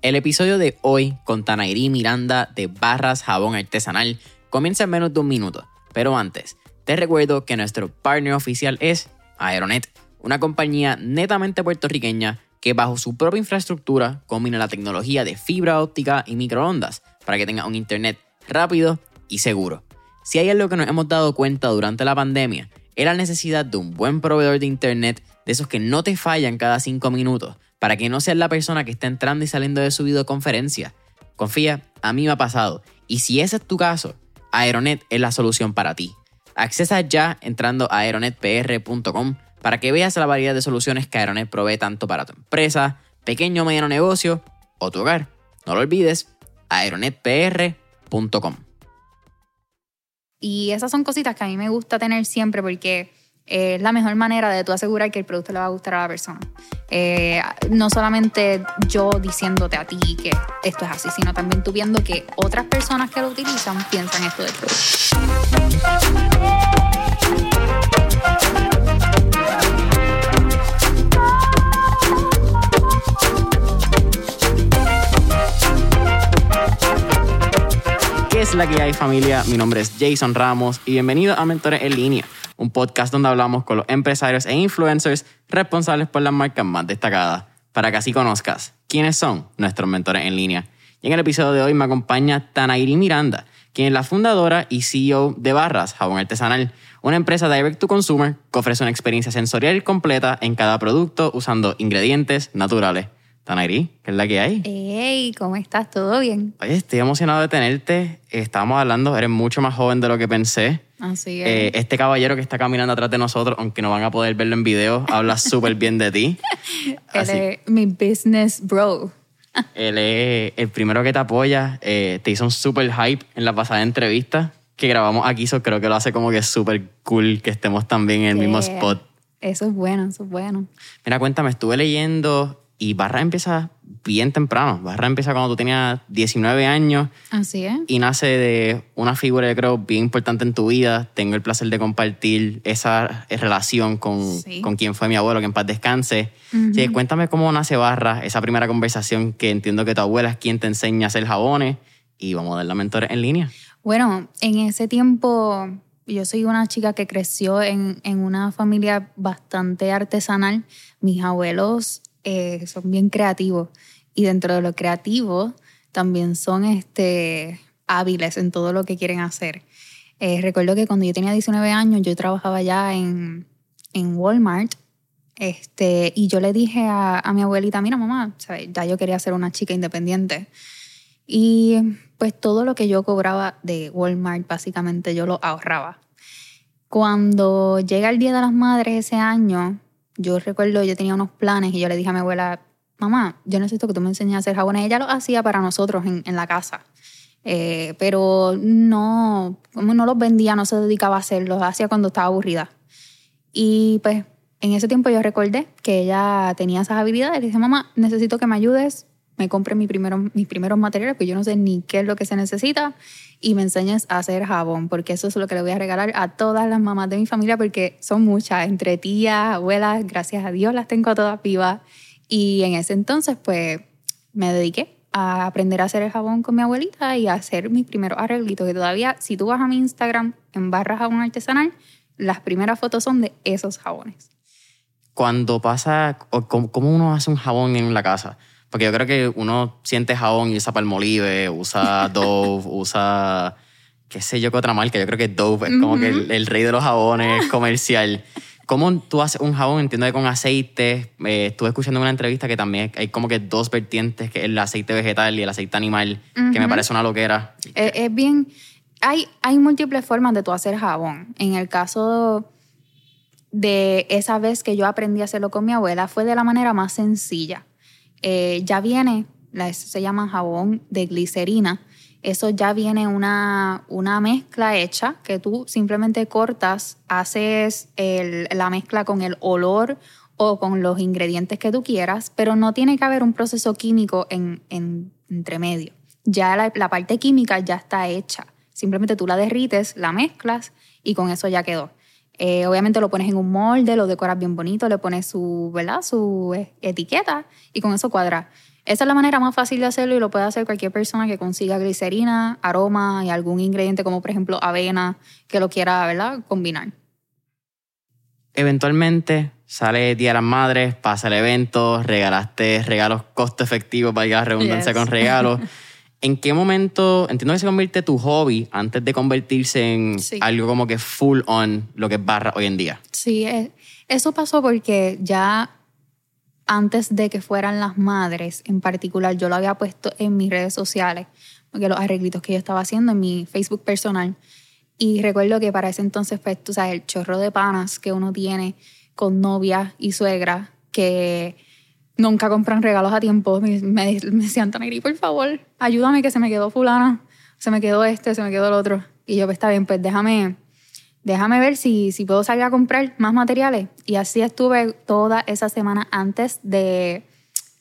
El episodio de hoy con Tanairi Miranda de Barras Jabón Artesanal comienza en menos de un minuto, pero antes, te recuerdo que nuestro partner oficial es Aeronet, una compañía netamente puertorriqueña que bajo su propia infraestructura combina la tecnología de fibra óptica y microondas para que tenga un internet rápido y seguro. Si hay algo que nos hemos dado cuenta durante la pandemia, es la necesidad de un buen proveedor de internet de esos que no te fallan cada 5 minutos, para que no seas la persona que está entrando y saliendo de su videoconferencia. Confía, a mí me ha pasado, y si ese es tu caso, Aeronet es la solución para ti. Accesa ya entrando a aeronetpr.com para que veas la variedad de soluciones que Aeronet provee tanto para tu empresa, pequeño o mediano negocio o tu hogar. No lo olvides, aeronetpr.com. Y esas son cositas que a mí me gusta tener siempre porque es la mejor manera de tú asegurar que el producto le va a gustar a la persona. Eh, no solamente yo diciéndote a ti que esto es así, sino también tú viendo que otras personas que lo utilizan piensan esto del producto. ¿Qué es la que hay familia? Mi nombre es Jason Ramos y bienvenido a Mentores en Línea, un podcast donde hablamos con los empresarios e influencers responsables por las marcas más destacadas, para que así conozcas quiénes son nuestros mentores en línea. Y en el episodio de hoy me acompaña Tanairi Miranda, quien es la fundadora y CEO de Barras Jabón Artesanal, una empresa direct to consumer que ofrece una experiencia sensorial completa en cada producto usando ingredientes naturales. Tanairi, ¿qué es la que hay? Hey, ¿cómo estás? ¿Todo bien? Oye, estoy emocionado de tenerte. Estábamos hablando, eres mucho más joven de lo que pensé. Así es. Eh, este caballero que está caminando atrás de nosotros, aunque no van a poder verlo en video, habla súper bien de ti. Él es mi business bro. él es el primero que te apoya. eh, te hizo un súper hype en la pasada entrevista que grabamos aquí. So creo que lo hace como que súper cool que estemos también en el mismo spot. Eso es bueno, eso es bueno. Mira, cuéntame, estuve leyendo y Barra empieza bien temprano. Barra empieza cuando tú tenías 19 años Así es. y nace de una figura, yo creo, bien importante en tu vida. Tengo el placer de compartir esa relación con, Sí. con quien fue mi abuelo, que en paz descanse. Sí, cuéntame cómo nace Barra, esa primera conversación que entiendo que tu abuela es quien te enseña a hacer jabones y vamos a dar la mentores en línea. Bueno, en ese tiempo yo soy una chica que creció en, en una familia bastante artesanal. Mis abuelos eh, son bien creativos y dentro de lo creativo también son este, hábiles en todo lo que quieren hacer. Eh, recuerdo que cuando yo tenía 19 años yo trabajaba ya en, en Walmart este, y yo le dije a, a mi abuelita, mira mamá, ¿sabes? ya yo quería ser una chica independiente. Y pues todo lo que yo cobraba de Walmart, básicamente yo lo ahorraba. Cuando llega el Día de las Madres ese año, yo recuerdo, yo tenía unos planes y yo le dije a mi abuela, mamá, yo necesito que tú me enseñes a hacer jabones. Ella lo hacía para nosotros en, en la casa. Eh, pero no, no los vendía, no se dedicaba a hacerlos, hacía cuando estaba aburrida. Y pues en ese tiempo yo recordé que ella tenía esas habilidades. Le dije, mamá, necesito que me ayudes, me compre mi primero, mis primeros materiales, porque yo no sé ni qué es lo que se necesita, y me enseñes a hacer jabón, porque eso es lo que le voy a regalar a todas las mamás de mi familia, porque son muchas, entre tías, abuelas, gracias a Dios las tengo todas vivas. Y en ese entonces, pues, me dediqué a aprender a hacer el jabón con mi abuelita y a hacer mis primeros arreglitos, que todavía, si tú vas a mi Instagram en barra jabón artesanal, las primeras fotos son de esos jabones. Cuando pasa, cómo uno hace un jabón en la casa? Porque yo creo que uno siente jabón y usa Palmolive, usa Dove, usa qué sé yo qué otra marca. Yo creo que Dove es como que el, el rey de los jabones comercial. ¿Cómo tú haces un jabón? Entiendo que con aceite. Eh, estuve escuchando una entrevista que también hay como que dos vertientes, que es el aceite vegetal y el aceite animal, que me parece una loquera. Es, es bien. Hay, hay múltiples formas de tú hacer jabón. En el caso de esa vez que yo aprendí a hacerlo con mi abuela, fue de la manera más sencilla. Eh, ya viene, eso se llama jabón de glicerina. Eso ya viene una, una mezcla hecha que tú simplemente cortas, haces el- la mezcla con el olor o con los ingredientes que tú quieras, pero no tiene que haber un proceso químico en, en entre medio. Ya la, la parte química ya está hecha. Simplemente tú la derrites, la mezclas y con eso ya quedó. Eh, obviamente lo pones en un molde, lo decoras bien bonito, le pones su, ¿verdad? su eh, etiqueta y con eso cuadra. Esa es la manera más fácil de hacerlo y lo puede hacer cualquier persona que consiga glicerina, aroma y algún ingrediente como por ejemplo avena que lo quiera, ¿verdad? Combinar. Eventualmente sale Día de las Madres, pasa el evento, regalaste regalos costo efectivo, para la redundancia Yes. con regalos. ¿En qué momento, entiendo que se convierte tu hobby antes de convertirse en Sí. algo como que full on lo que es barra hoy en día? Sí, eh, eso pasó porque ya antes de que fueran las madres en particular, yo lo había puesto en mis redes sociales, porque los arreglitos que yo estaba haciendo en mi Facebook personal. Y recuerdo que para ese entonces, pues tú sabes, el chorro de panas que uno tiene con novia y suegra que nunca compran regalos a tiempo, me, me, me decían, Taneri, por favor, ayúdame que se me quedó fulana, se me quedó este, se me quedó el otro. Y yo, pues está bien, pues déjame, déjame ver si, si puedo salir a comprar más materiales. Y así estuve toda esa semana antes de,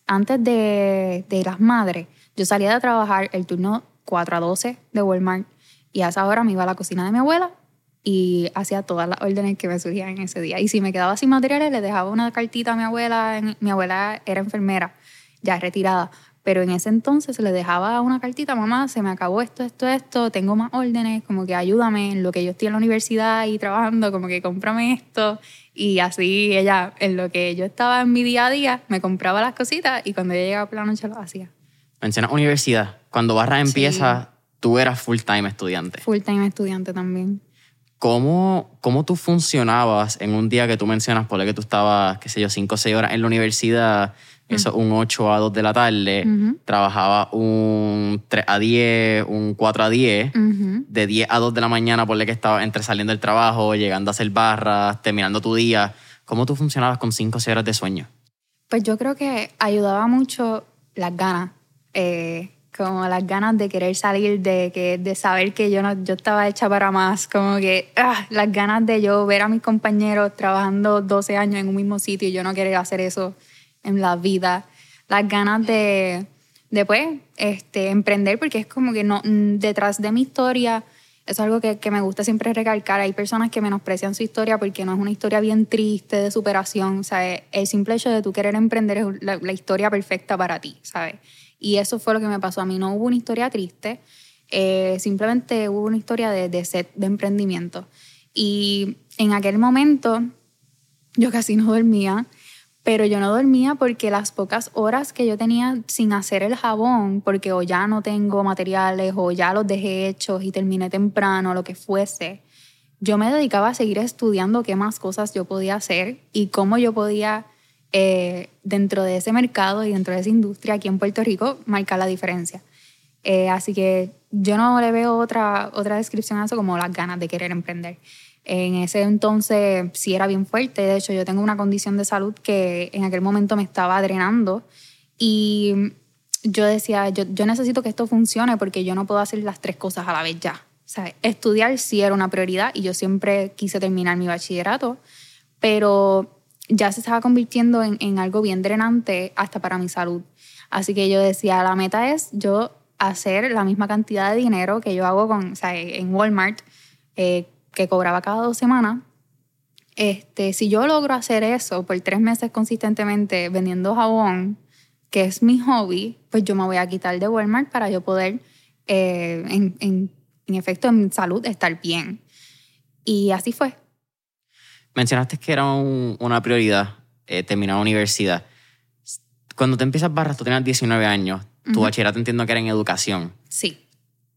antes de, de las madres. Yo salía de trabajar el turno 4 a 12 de Walmart y a esa hora me iba a la cocina de mi abuela y hacía todas las órdenes que me surgían en ese día. Y si me quedaba sin materiales, le dejaba una cartita a mi abuela. Mi abuela era enfermera, ya retirada. Pero en ese entonces le dejaba una cartita, mamá, se me acabó esto, esto, esto, tengo más órdenes, como que ayúdame en lo que yo estoy en la universidad y trabajando, como que cómprame esto. Y así ella, en lo que yo estaba en mi día a día, me compraba las cositas y cuando ella llegaba por la noche lo hacía. Mencionas universidad. Cuando barra empieza, tú eras full time estudiante. Full time estudiante también. ¿Cómo, ¿Cómo tú funcionabas en un día que tú mencionas, por el que tú estabas, qué sé yo, 5 o 6 horas en la universidad, eso un 8 a 2 de la tarde, Ujú. trabajaba un 3 a 10, un 4 a 10, Ujú. de 10 a 2 de la mañana, por el que estaba entre saliendo del trabajo, llegando a hacer barras, terminando tu día. ¿Cómo tú funcionabas con 5 o 6 horas de sueño? Pues yo creo que ayudaba mucho las ganas, eh, como las ganas de querer salir, de, que, de saber que yo, no, yo estaba hecha para más, como que ah, las ganas de yo ver a mis compañeros trabajando 12 años en un mismo sitio y yo no querer hacer eso en la vida, las ganas de, de pues, este, emprender, porque es como que no, mm, detrás de mi historia, eso es algo que, que me gusta siempre recalcar. Hay personas que menosprecian su historia porque no es una historia bien triste de superación. Sea, el simple hecho de tú querer emprender es la, la historia perfecta para ti, ¿sabes? Y eso fue lo que me pasó a mí. No hubo una historia triste, eh, simplemente hubo una historia de, de set de emprendimiento. Y en aquel momento yo casi no dormía, pero yo no dormía porque las pocas horas que yo tenía sin hacer el jabón, porque o ya no tengo materiales o ya los dejé hechos y terminé temprano, lo que fuese, yo me dedicaba a seguir estudiando qué más cosas yo podía hacer y cómo yo podía, eh, dentro de ese mercado y dentro de esa industria aquí en Puerto Rico, marcar la diferencia. Eh, así que yo no le veo otra, otra descripción a eso como las ganas de querer emprender. En ese entonces sí era bien fuerte. De hecho, yo tengo una condición de salud que en aquel momento me estaba drenando. Y yo decía, yo, yo necesito que esto funcione porque yo no puedo hacer las tres cosas a la vez ya. O sea, estudiar sí era una prioridad y yo siempre quise terminar mi bachillerato, pero ya se estaba convirtiendo en, en algo bien drenante hasta para mi salud. Así que yo decía, la meta es yo hacer la misma cantidad de dinero que yo hago con, o en Walmart, eh, que cobraba cada dos semanas. Este, si yo logro hacer eso por tres meses consistentemente vendiendo jabón, que es mi hobby, pues yo me voy a quitar de Walmart para yo poder, eh, en, en, en efecto, en salud, estar bien. Y así fue. Mencionaste que era un- una prioridad eh, terminar la universidad. Cuando te empiezas barras, tú tenías 19 años. Tu bachillerato entiendo que era en educación. Sí.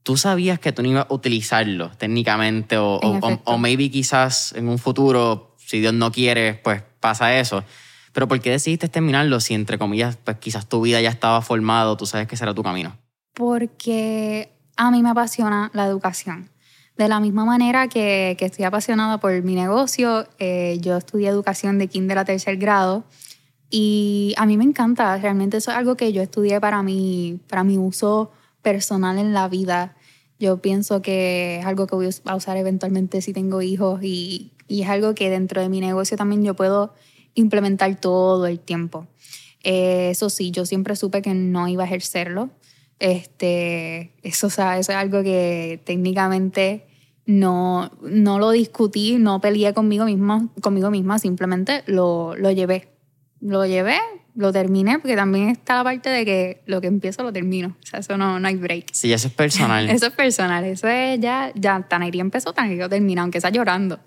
¿Tú sabías que tú no ibas a utilizarlo técnicamente o, o maybe quizás en un futuro, si Dios no quiere, pues pasa eso? Pero ¿por qué decidiste terminarlo si entre comillas, pues quizás tu vida ya estaba formado, tú sabes que será tu camino? Porque a mí me apasiona la educación. De la misma manera que, que estoy apasionada por mi negocio, eh, yo estudié educación de kinder a tercer grado y a mí me encanta, realmente eso es algo que yo estudié para mi, para mi uso personal en la vida. Yo pienso que es algo que voy a usar eventualmente si tengo hijos y, y es algo que dentro de mi negocio también yo puedo implementar todo el tiempo. Eh, eso sí, yo siempre supe que no iba a ejercerlo. Este, eso, o sea, eso es algo que técnicamente no, no lo discutí, no peleé conmigo misma, conmigo misma simplemente lo, lo llevé. Lo llevé, lo terminé porque también está la parte de que lo que empiezo lo termino. O sea, eso no, no hay break. Sí, eso es personal. eso es personal. Eso es ya, ya Tanairí empezó, Tanairí lo termina, aunque está llorando.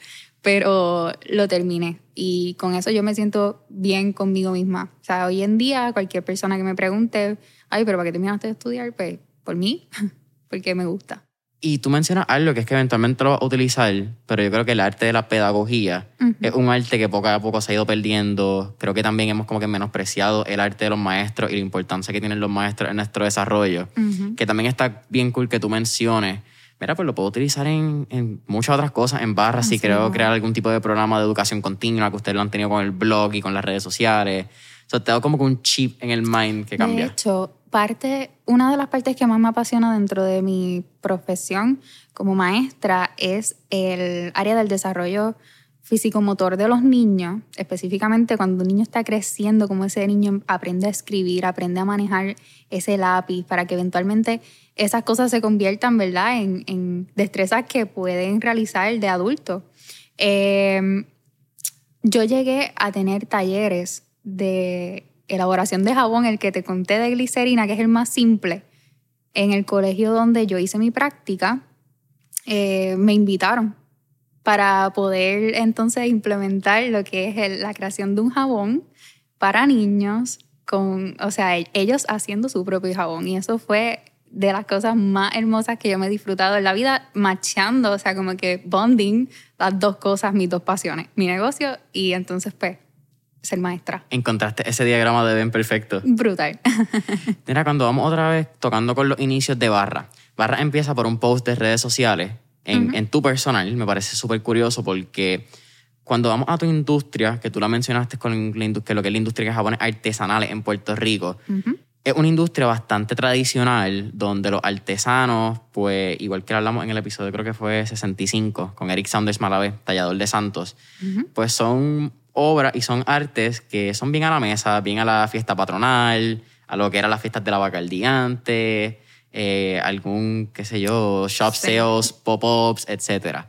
Pero lo terminé. Y con eso yo me siento bien conmigo misma. O sea, hoy en día cualquier persona que me pregunte, ay, pero ¿para qué terminaste de estudiar? Pues por mí, porque me gusta. Y tú mencionas algo que es que eventualmente lo vas a utilizar, pero yo creo que el arte de la pedagogía es un arte que poco a poco se ha ido perdiendo. Creo que también hemos como que menospreciado el arte de los maestros y la importancia que tienen los maestros en nuestro desarrollo. Que también está bien cool que tú menciones. Mira, pues lo puedo utilizar en, en muchas otras cosas, en barras, si creo crear algún tipo de programa de educación continua que ustedes lo han tenido con el blog y con las redes sociales. O sea, te da como que un chip en el mind que cambia. De hecho, parte, una de las partes que más me apasiona dentro de mi profesión como maestra es el área del desarrollo físico-motor de los niños, específicamente cuando un niño está creciendo, como ese niño aprende a escribir, aprende a manejar ese lápiz para que eventualmente esas cosas se conviertan, ¿verdad?, en, destrezas que pueden realizar de adulto. Em, yo llegué a tener talleres de elaboración de jabón, el que te conté de glicerina, que es el más simple, en el colegio donde yo hice mi práctica, eh, me invitaron para poder entonces implementar lo que es la creación de un jabón para niños, con, o sea, e, ellos haciendo su propio jabón. Y eso fue de las cosas más hermosas que yo me he disfrutado en la vida, machando, o sea, como que bonding las dos cosas, mis dos pasiones, mi negocio y entonces pues ser maestra. Encontraste ese diagrama de Ben perfecto. Brutal. Mira, cuando vamos otra vez tocando con los inicios de Barra, Barra empieza por un post de redes sociales en, en tu personal, me parece súper curioso porque cuando vamos a tu industria, que tú la mencionaste con la industria, lo que es la industria de jabones artesanales en Puerto Rico, es una industria bastante tradicional donde los artesanos, pues igual que hablamos en el episodio, creo que fue 65, con Eric Sanders Malavé, tallador de Santos, pues son obras y son artes que son bien a la mesa, bien a la fiesta patronal, a lo que eran las fiestas de la vaca el eh, algún, qué sé yo, shop sales, pop-ups, etc.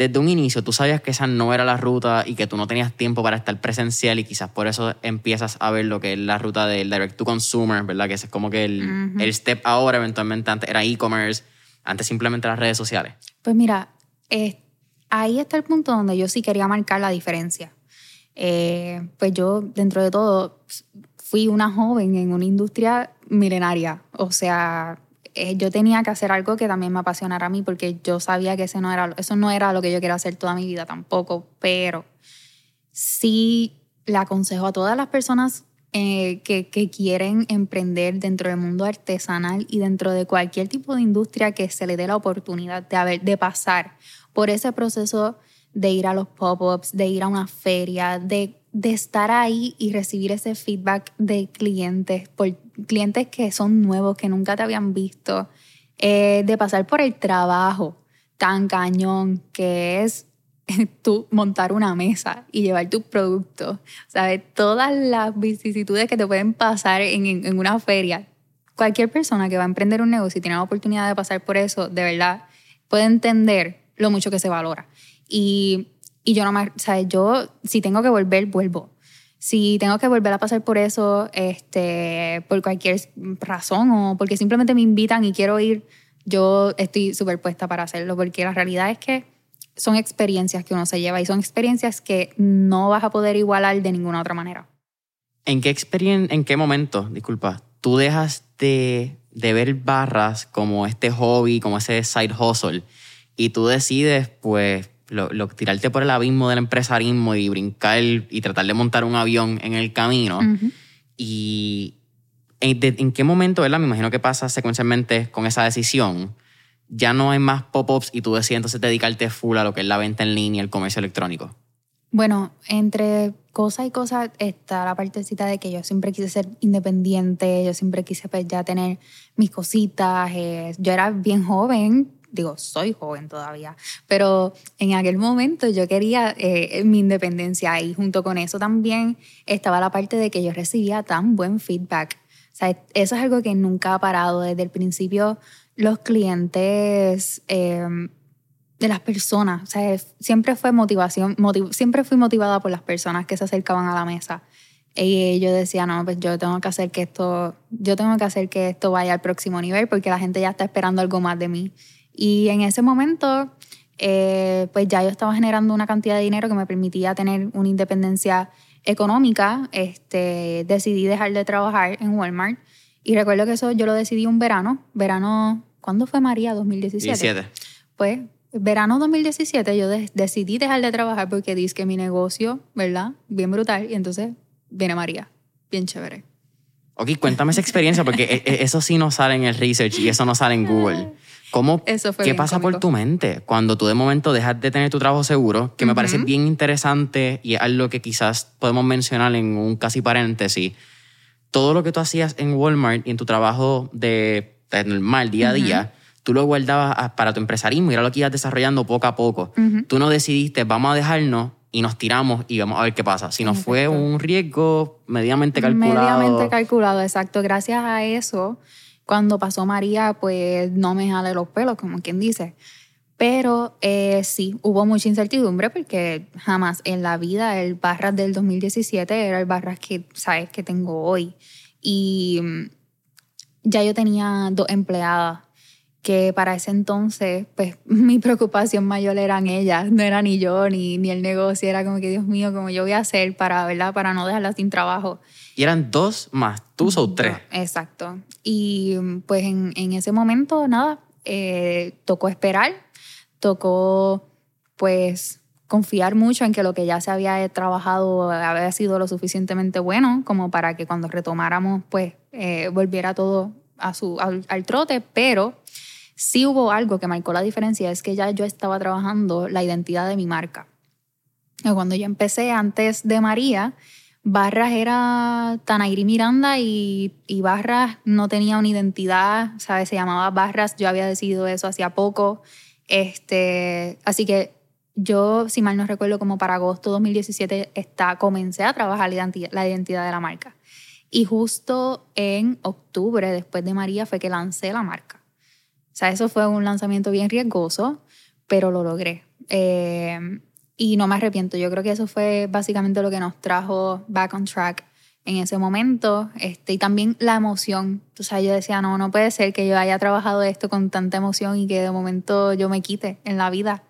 Desde un inicio tú sabías que esa no era la ruta y que tú no tenías tiempo para estar presencial y quizás por eso empiezas a ver lo que es la ruta del direct to consumer, ¿verdad? Que es como que el, el step ahora, eventualmente antes era e-commerce, antes simplemente las redes sociales. Pues mira, ahí está el punto donde yo sí quería marcar la diferencia. Eh, pues yo, dentro de todo, fui una joven en una industria milenaria. O sea, eh, yo tenía que hacer algo que también me apasionara a mí porque yo sabía que ese no era, eso no era lo que yo quería hacer toda mi vida tampoco, pero sí le aconsejo a todas las personas eh, que, quieren emprender dentro del mundo artesanal y dentro de cualquier tipo de industria que se le dé la oportunidad de, de pasar por ese proceso de ir a los pop-ups, de ir a una feria, de, de, estar ahí y recibir ese feedback de clientes, clientes que son nuevos, que nunca te habían visto, eh, de pasar por el trabajo tan cañón que es tú montar una mesa y llevar tu producto, ¿sabes? Todas las vicisitudes que te pueden pasar en, una feria. Cualquier persona que va a emprender un negocio y tiene la oportunidad de pasar por eso, de verdad, puede entender lo mucho que se valora. Y, y yo no ¿sabes? Yo, si tengo que volver, vuelvo. Si tengo que volver a pasar por eso, este, por cualquier razón o porque simplemente me invitan y quiero ir, yo estoy súper puesta para hacerlo, porque la realidad es que son experiencias que uno se lleva y son experiencias que no vas a poder igualar de ninguna otra manera. ¿En qué, en qué momento, disculpa, tú dejas de, de ver barras como este hobby, como ese side hustle, y tú decides, pues, lo, tirarte por el abismo del empresarismo y brincar y tratar de montar un avión en el camino. Y ¿en, qué momento, ¿verdad? Me imagino que pasa secuencialmente con esa decisión. Ya no hay más pop-ups y tú decides entonces dedicarte full a lo que es la venta en línea, el comercio electrónico. Bueno, entre cosa y cosa está la partecita de que yo siempre quise ser independiente, yo siempre quise pues, ya tener mis cositas. Eh, yo era bien joven, digo, soy joven todavía, pero en aquel momento yo quería eh, mi independencia y junto con eso también estaba la parte de que yo recibía tan buen feedback. O sea, eso es algo que nunca ha parado. Desde el principio, los clientes em, de las personas, o sea, siempre fue motivación, siempre fui motivada por las personas que se acercaban a la mesa. Y yo decía, no, pues yo tengo que hacer que esto, yo tengo que hacer que esto vaya al próximo nivel porque la gente ya está esperando algo más de mí. Y en ese momento, eh, pues ya yo estaba generando una cantidad de dinero que me permitía tener una independencia económica. Este, decidí dejar de trabajar en Walmart. Y recuerdo que eso yo lo decidí un verano, verano, ¿cuándo fue María? 2017. 17. Pues verano 2017 yo de- decidí dejar de trabajar porque dice que mi negocio, ¿verdad? Bien brutal. Y entonces viene María, bien chévere. Ok, cuéntame esa experiencia porque e- e- eso sí no sale en el research y eso no sale en Google. ¿Cómo, Eso fue ¿Qué pasa por cómico. tu mente cuando tú de momento dejas de tener tu trabajo seguro? Que me parece bien interesante y es algo que quizás podemos mencionar en un casi paréntesis. Todo lo que tú hacías en Walmart y en tu trabajo de, de normal, día a día, tú lo guardabas para tu empresarismo y era lo que ibas desarrollando poco a poco. Tú no decidiste, vamos a dejarnos y nos tiramos y vamos a ver qué pasa. Si no fue un riesgo mediamente calculado. Mediamente calculado, exacto. Gracias a eso, cuando pasó María, pues no me jale los pelos, como quien dice. Pero eh, sí, hubo mucha incertidumbre porque jamás en la vida el Barras del 2017 era el Barras que, sabes, que tengo hoy. Y mm, ya yo tenía dos empleadas que para ese entonces, pues mi preocupación mayor eran ellas, no era ni yo ni, ni el negocio, era como que Dios mío, como yo voy a hacer para, ¿verdad? Para no dejarlas sin trabajo. Y eran dos más tú o tres. Exacto. Y pues en, en ese momento, nada, eh, tocó esperar, tocó pues confiar mucho en que lo que ya se había trabajado había sido lo suficientemente bueno como para que cuando retomáramos pues eh, volviera todo a su, al, al trote, pero sí hubo algo que marcó la diferencia, es que ya yo estaba trabajando la identidad de mi marca. Cuando yo empecé antes de María, Barras era Tanairi Miranda y, y Barras no tenía una identidad, ¿sabes? Se llamaba Barras, yo había decidido eso hacía poco. Este, así que yo, si mal no recuerdo, como para agosto 2017 está, comencé a trabajar la identidad, la identidad de la marca. Y justo en octubre, después de María, fue que lancé la marca. Sea, eso fue un lanzamiento bien riesgoso, pero lo logré. Eh, y no me arrepiento. Yo creo que eso fue básicamente lo que nos trajo back on track en ese momento. Este, y también la emoción. O sea, yo decía, no, no puede ser que yo haya trabajado esto con tanta emoción y que de momento yo me quite en la vida.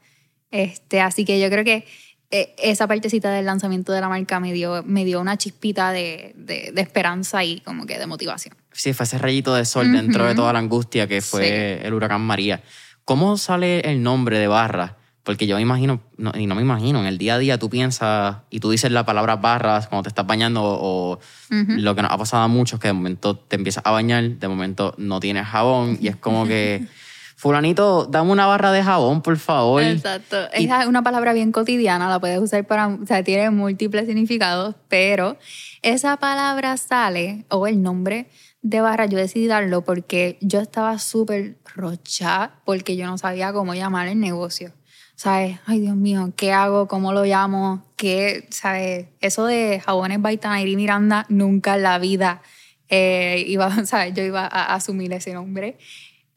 Este, así que yo creo que eh, esa partecita del lanzamiento de la marca me dio, me dio una chispita de, de esperanza y como que de motivación. Sí, fue ese rayito de sol dentro de toda la angustia que fue el huracán María. ¿Cómo sale el nombre de barra? Porque yo me imagino, no, y no me imagino, en el día a día tú piensas y tú dices la palabra barras cuando te estás bañando o lo que nos ha pasado a muchos que de momento te empiezas a bañar, de momento no tienes jabón y es como que, fulanito, dame una barra de jabón, por favor. Exacto. Y- Es una palabra bien cotidiana, la puedes usar para, o sea, tiene múltiples significados, pero esa palabra sale, o el nombre de barra, yo decidí darlo porque yo estaba súper rocha porque yo no sabía cómo llamar el negocio. ¿Sabes? Ay, Dios mío, ¿qué hago? ¿Cómo lo llamo? ¿Qué? ¿Sabes? Eso de jabones Baitanairi Miranda, nunca en la vida eh, iba, ¿sabes? Yo iba a asumir ese nombre.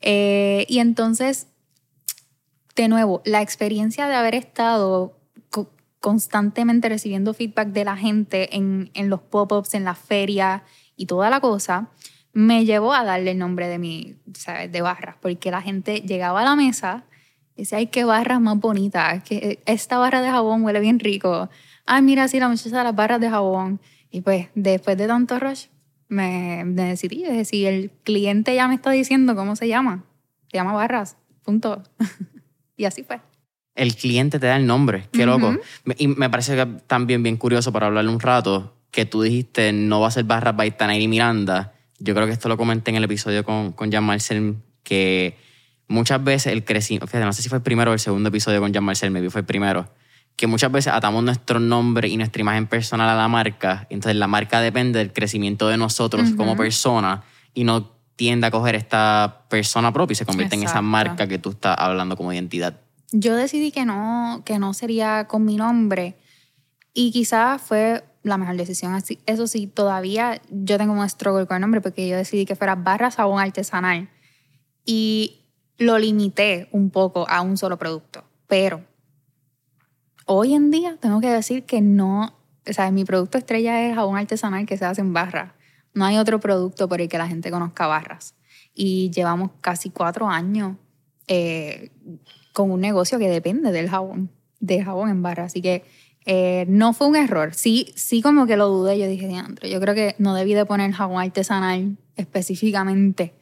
Eh, y entonces de nuevo, la experiencia de haber estado co- constantemente recibiendo feedback de la gente en, en los pop-ups, en la feria y toda la cosa, me llevó a darle el nombre de mi, ¿sabes? De barras, porque la gente llegaba a la mesa y decía, ay, qué barras más bonitas, que esta barra de jabón huele bien rico. Ay, mira, sí, la muchacha de las barras de jabón. Y pues, después de tanto rush, me, me decidí, es decir, el cliente ya me está diciendo cómo se llama. Se llama barras, punto. y así fue. el cliente te da el nombre. Qué loco. Me- Y me parece que también bien curioso para hablarle un rato que tú dijiste no va a ser barras by Tanairi Miranda. Yo creo que esto lo comenté en el episodio con, con Jan Marcel, que muchas veces el crecimiento, fíjate, no sé si fue el primero o el segundo episodio con Jan Marcel, maybe fue el primero, que muchas veces atamos nuestro nombre y nuestra imagen personal a la marca, entonces la marca depende del crecimiento de nosotros como persona y no tiende a coger esta persona propia y se convierte en esa marca que tú estás hablando como identidad. Yo decidí que no, que no sería con mi nombre y quizás fue la mejor decisión. Así, eso sí, todavía yo tengo un struggle con el nombre porque yo decidí que fuera barra sabón artesanal y lo limité un poco a un solo producto. Pero hoy en día tengo que decir que no, o sea, mi producto estrella es jabón artesanal que se hace en barras. No hay otro producto por el que la gente conozca barras. Y llevamos casi cuatro años eh, con un negocio que depende del jabón, del jabón en barra. Así que eh, no fue un error. Sí, sí como que lo dudé. Yo dije, diantro, yo creo que no debí de poner jabón artesanal específicamente.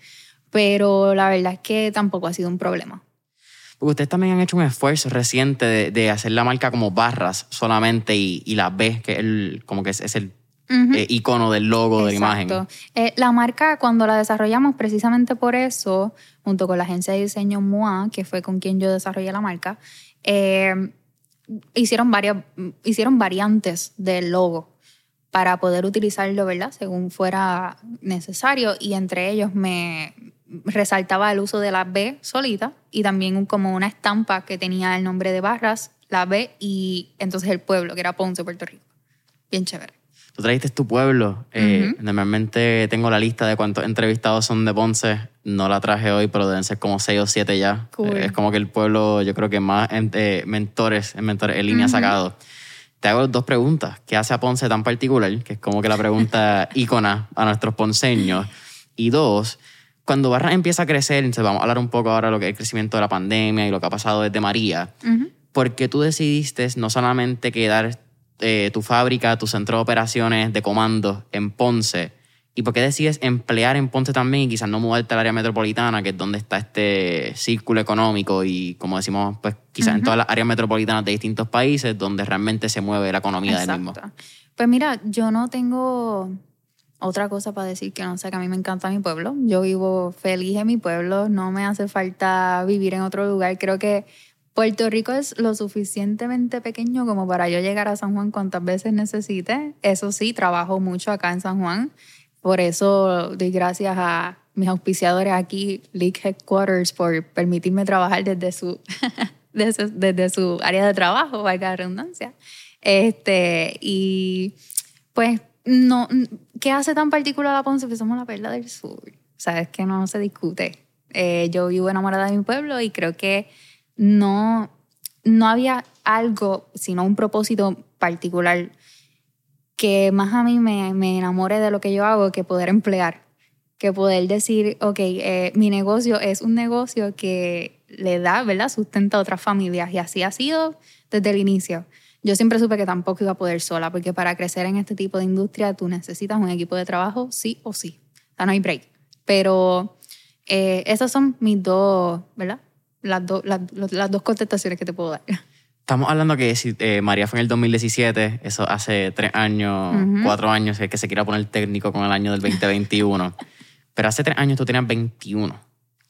Pero la verdad es que tampoco ha sido un problema. Porque ustedes también han hecho un esfuerzo reciente de, hacer la marca como barras solamente y, la B, que es el, como que es, el eh, icono del logo de la imagen. Eh, la marca, cuando la desarrollamos, precisamente por eso, junto con la agencia de diseño MOA, que fue con quien yo desarrollé la marca, eh, hicieron, varias, hicieron variantes del logo para poder utilizarlo, ¿verdad? Según fuera necesario. Y entre ellos me resaltaba el uso de la B solita y también como una estampa que tenía el nombre de Barras, la B y entonces el pueblo, que era Ponce, Puerto Rico. Bien chévere. Tú trajiste tu pueblo. Eh, normalmente tengo la lista de cuántos entrevistados son de Ponce. No la traje hoy, pero deben ser como seis o siete ya. Eh, es como que el pueblo, yo creo que más eh, mentores, mentores en línea sacado. Te hago dos preguntas. ¿Qué hace a Ponce tan particular? Que es como que la pregunta ícona a nuestros ponceños. Y dos, cuando Barra empieza a crecer, entonces vamos a hablar un poco ahora de lo que es el crecimiento de la pandemia y lo que ha pasado desde María. ¿Por qué tú decidiste no solamente quedar eh, tu fábrica, tu centro de operaciones de comando en Ponce? ¿Y por qué decides emplear en Ponce también y quizás no mudarte al área metropolitana, que es donde está este círculo económico y, como decimos, pues quizás en todas las áreas metropolitanas de distintos países donde realmente se mueve la economía del mismo? Pues mira, yo no tengo otra cosa para decir que no sé, que a mí me encanta mi pueblo. Yo vivo feliz en mi pueblo, no me hace falta vivir en otro lugar. Creo que Puerto Rico es lo suficientemente pequeño como para yo llegar a San Juan cuantas veces necesite. Eso sí, trabajo mucho acá en San Juan. Por eso doy gracias a mis auspiciadores aquí, League Headquarters, por permitirme trabajar desde su, desde, su área de trabajo, valga la redundancia. Este, y pues, no, ¿qué hace tan particular a Ponce? Pues somos la perla del sur. Sabes que no se discute. Eh, yo vivo enamorada de mi pueblo y creo que no, no había algo, sino un propósito particular que más a mí me, me enamore de lo que yo hago que poder emplear, que poder decir, ok, eh, mi negocio es un negocio que le da, ¿verdad?, sustenta a otras familias y así ha sido desde el inicio. Yo siempre supe que tampoco iba a poder sola, porque para crecer en este tipo de industria tú necesitas un equipo de trabajo sí o sí. O sea, no hay break. Pero eh, esas son mis dos, ¿verdad? las, las, dos contestaciones que te puedo dar. Estamos hablando que si eh, María fue en el 2017, eso hace tres años, cuatro años, que se quiera poner técnico con el año del 2021. Pero hace tres años tú tenías 21.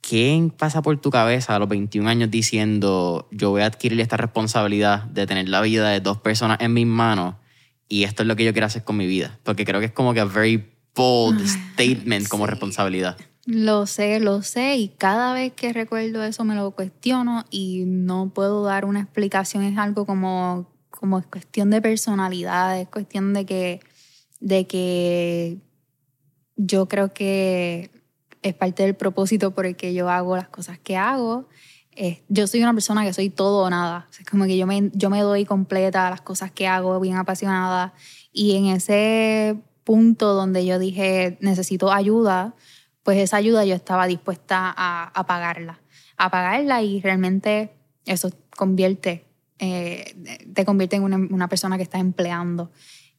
¿Quién pasa por tu cabeza a los 21 años diciendo yo voy a adquirir esta responsabilidad de tener la vida de dos personas en mis manos y esto es lo que yo quiero hacer con mi vida? Porque creo que es como que a very bold statement como responsabilidad. Lo sé, lo sé y cada vez que recuerdo eso me lo cuestiono y no puedo dar una explicación, es algo como, como es cuestión de personalidad, es cuestión de que, de que yo creo que es parte del propósito por el que yo hago las cosas que hago. yo soy una persona que soy todo o nada. es como que yo me, yo me doy completa a las cosas que hago, bien apasionada. Y en ese punto donde yo dije, necesito ayuda, pues esa ayuda yo estaba dispuesta a, pagarla, a pagarla y realmente eso convierte, eh, te convierte en una, persona que está empleando.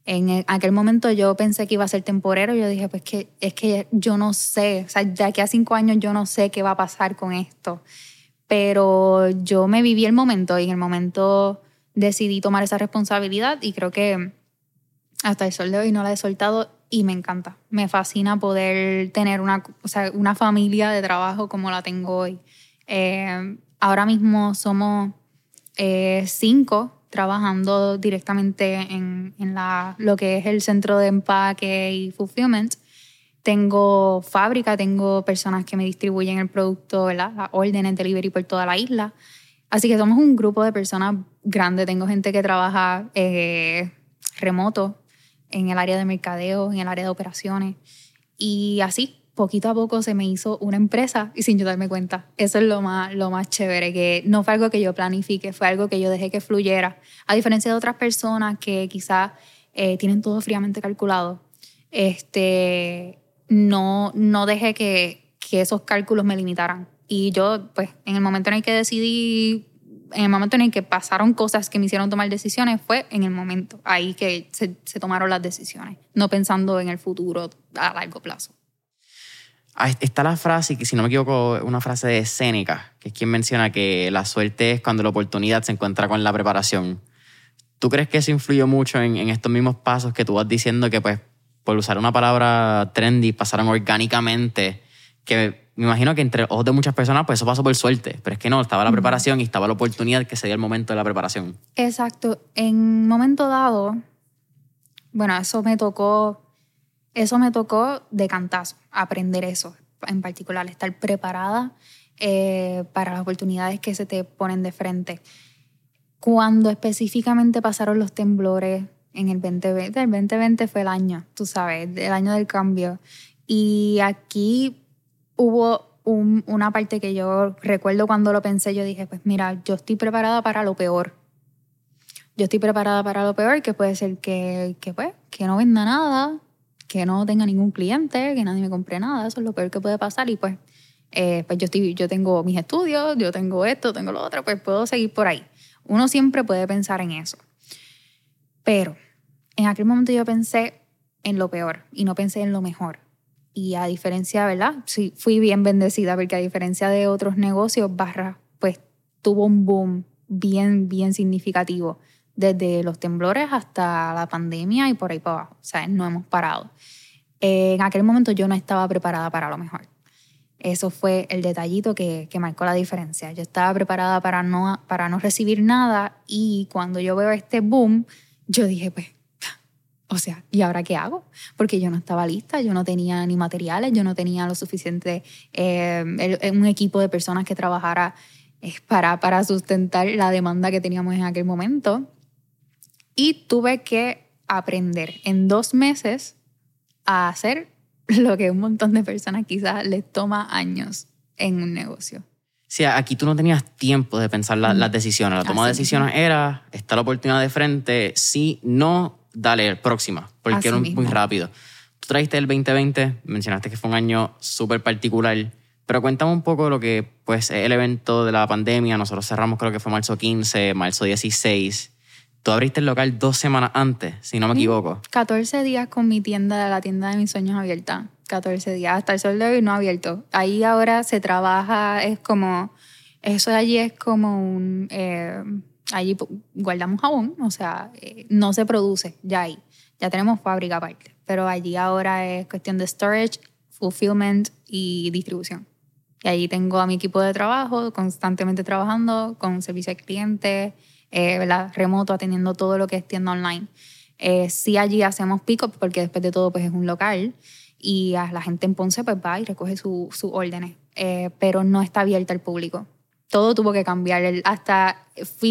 En aquel momento yo pensé que iba a ser temporero, yo dije, pues que es que yo no sé, o sea, de aquí a cinco años yo no sé qué va a pasar con esto, pero yo me viví el momento y en el momento decidí tomar esa responsabilidad y creo que hasta el sol de hoy no la he soltado y me encanta. Me fascina poder tener una, o sea, una familia de trabajo como la tengo hoy. Eh, ahora mismo somos eh, cinco trabajando directamente en, la, lo que es el centro de empaque y fulfillment. Tengo fábrica, tengo personas que me distribuyen el producto, ¿verdad? las órdenes, delivery por toda la isla. Así que somos un grupo de personas grande. Tengo gente que trabaja eh, remoto en el área de mercadeo, en el área de operaciones. Y así, poquito a poco se me hizo una empresa y sin yo darme cuenta. Eso es lo más, lo más chévere, que no fue algo que yo planifique, fue algo que yo dejé que fluyera. A diferencia de otras personas que quizás eh, tienen todo fríamente calculado. Este, no, no dejé que, que esos cálculos me limitaran. Y yo, pues, en el momento en el que decidí, en el momento en el que pasaron cosas que me hicieron tomar decisiones, fue en el momento ahí que se, se tomaron las decisiones, no pensando en el futuro a largo plazo. Ah, está la frase, que si no me equivoco, una frase de Séneca, que es quien menciona que la suerte es cuando la oportunidad se encuentra con la preparación. ¿Tú crees que eso influyó mucho en, en estos mismos pasos que tú vas diciendo que, pues, por usar una palabra trendy, pasaron orgánicamente? Que me imagino que entre ojos de muchas personas, pues eso pasó por suerte, pero es que no, estaba la preparación y estaba la oportunidad que se dio el momento de la preparación. Exacto. En momento dado, bueno, eso me tocó, eso me tocó de cantazo, aprender eso en particular, estar preparada eh, para las oportunidades que se te ponen de frente. Cuando específicamente pasaron los temblores en el 2020, el 2020 fue el año, tú sabes, el año del cambio. Y aquí hubo un- una parte que yo recuerdo cuando lo pensé, yo dije, pues mira, yo estoy preparada para lo peor. Yo estoy preparada para lo peor, que puede ser que, que, pues, que no venda nada, que no tenga ningún cliente, que nadie me compre nada, eso es lo peor que puede pasar y pues, eh, pues yo, estoy, yo tengo mis estudios, yo tengo esto, tengo lo otro, pues puedo seguir por ahí. Uno siempre puede pensar en eso. Pero en aquel momento yo pensé en lo peor y no pensé en lo mejor. Y a diferencia, ¿verdad? Sí, fui bien bendecida porque a diferencia de otros negocios, Barra pues tuvo un boom bien, bien significativo desde los temblores hasta la pandemia y por ahí para abajo. O sea, no hemos parado. Eh, en aquel momento yo no estaba preparada para lo mejor. Eso fue el detallito que, que marcó la diferencia. Yo estaba preparada para no, para no recibir nada y cuando yo veo este boom, yo dije, pues, o sea, ¿y ahora qué hago? Porque yo no estaba lista, yo no tenía ni materiales, yo no tenía lo suficiente, eh, el- un equipo de personas que trabajara eh, para, para sustentar la demanda que teníamos en aquel momento. Y tuve que aprender en dos meses a hacer lo que un montón de personas quizás les toma años en un negocio. Sí, aquí tú no tenías tiempo de pensar la- las decisiones. La toma de decisiones era, está la oportunidad de frente, sí, no, dale, próxima, porque Así era mismo. muy rápido. Tú trajiste el 2020, mencionaste que fue un año súper particular, pero cuéntame un poco lo que pues, es el evento de la pandemia. Nosotros cerramos creo que fue marzo 15, marzo 16. Tú abriste el local dos semanas antes, si no me equivoco. 14 días con mi tienda, la tienda de mis sueños abierta. 14 días. Hasta el sol de hoy no abierto. Ahí ahora se trabaja, es como. Eso de allí es como un. eh, allí guardamos jabón, o sea, eh, no se produce ya ahí. Ya tenemos fábrica aparte. Pero allí ahora es cuestión de storage, fulfillment y distribución. Y allí tengo a mi equipo de trabajo constantemente trabajando con servicio al cliente, eh, remoto, atendiendo todo lo que es tienda online. Eh, sí allí hacemos pick-up porque después de todo pues es un local y a la gente en Ponce pues va y recoge su- sus órdenes, Eh, pero no está abierta al público. Todo tuvo que cambiar, hasta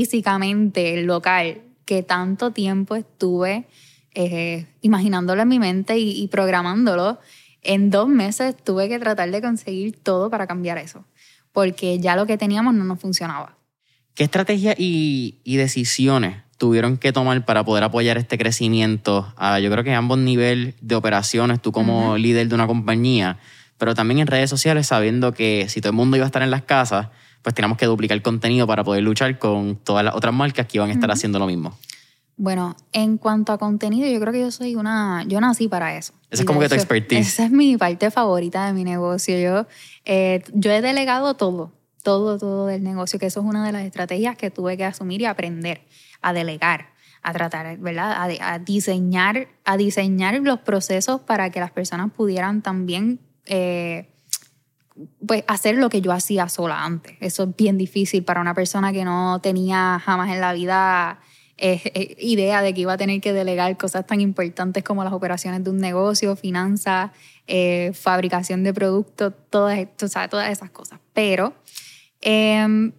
físicamente el local, que tanto tiempo estuve eh, imaginándolo en mi mente y programándolo. En dos meses tuve que tratar de conseguir todo para cambiar eso, porque ya lo que teníamos no nos funcionaba. ¿Qué estrategias y, y decisiones tuvieron que tomar para poder apoyar este crecimiento? yo creo que a ambos niveles de operaciones, tú como líder de una compañía, pero también en redes sociales, sabiendo que si todo el mundo iba a estar en las casas, pues teníamos que duplicar contenido para poder luchar con todas las otras marcas que iban a estar haciendo lo mismo. Bueno, en cuanto a contenido, yo creo que yo soy una, yo nací para eso. Esa es como que tu expertise. Esa es mi parte favorita de mi negocio. Yo, eh, yo he delegado todo, todo, todo del negocio, que eso es una de las estrategias que tuve que asumir y aprender a delegar, a tratar, ¿verdad? A, diseñar, a diseñar los procesos para que las personas pudieran también eh, pues hacer lo que yo hacía sola antes. Eso es bien difícil para una persona que no tenía jamás en la vida eh, eh, idea de que iba a tener que delegar cosas tan importantes como las operaciones de un negocio, finanzas, fabricación de productos, todas, o sea, todas esas cosas. Pero eh,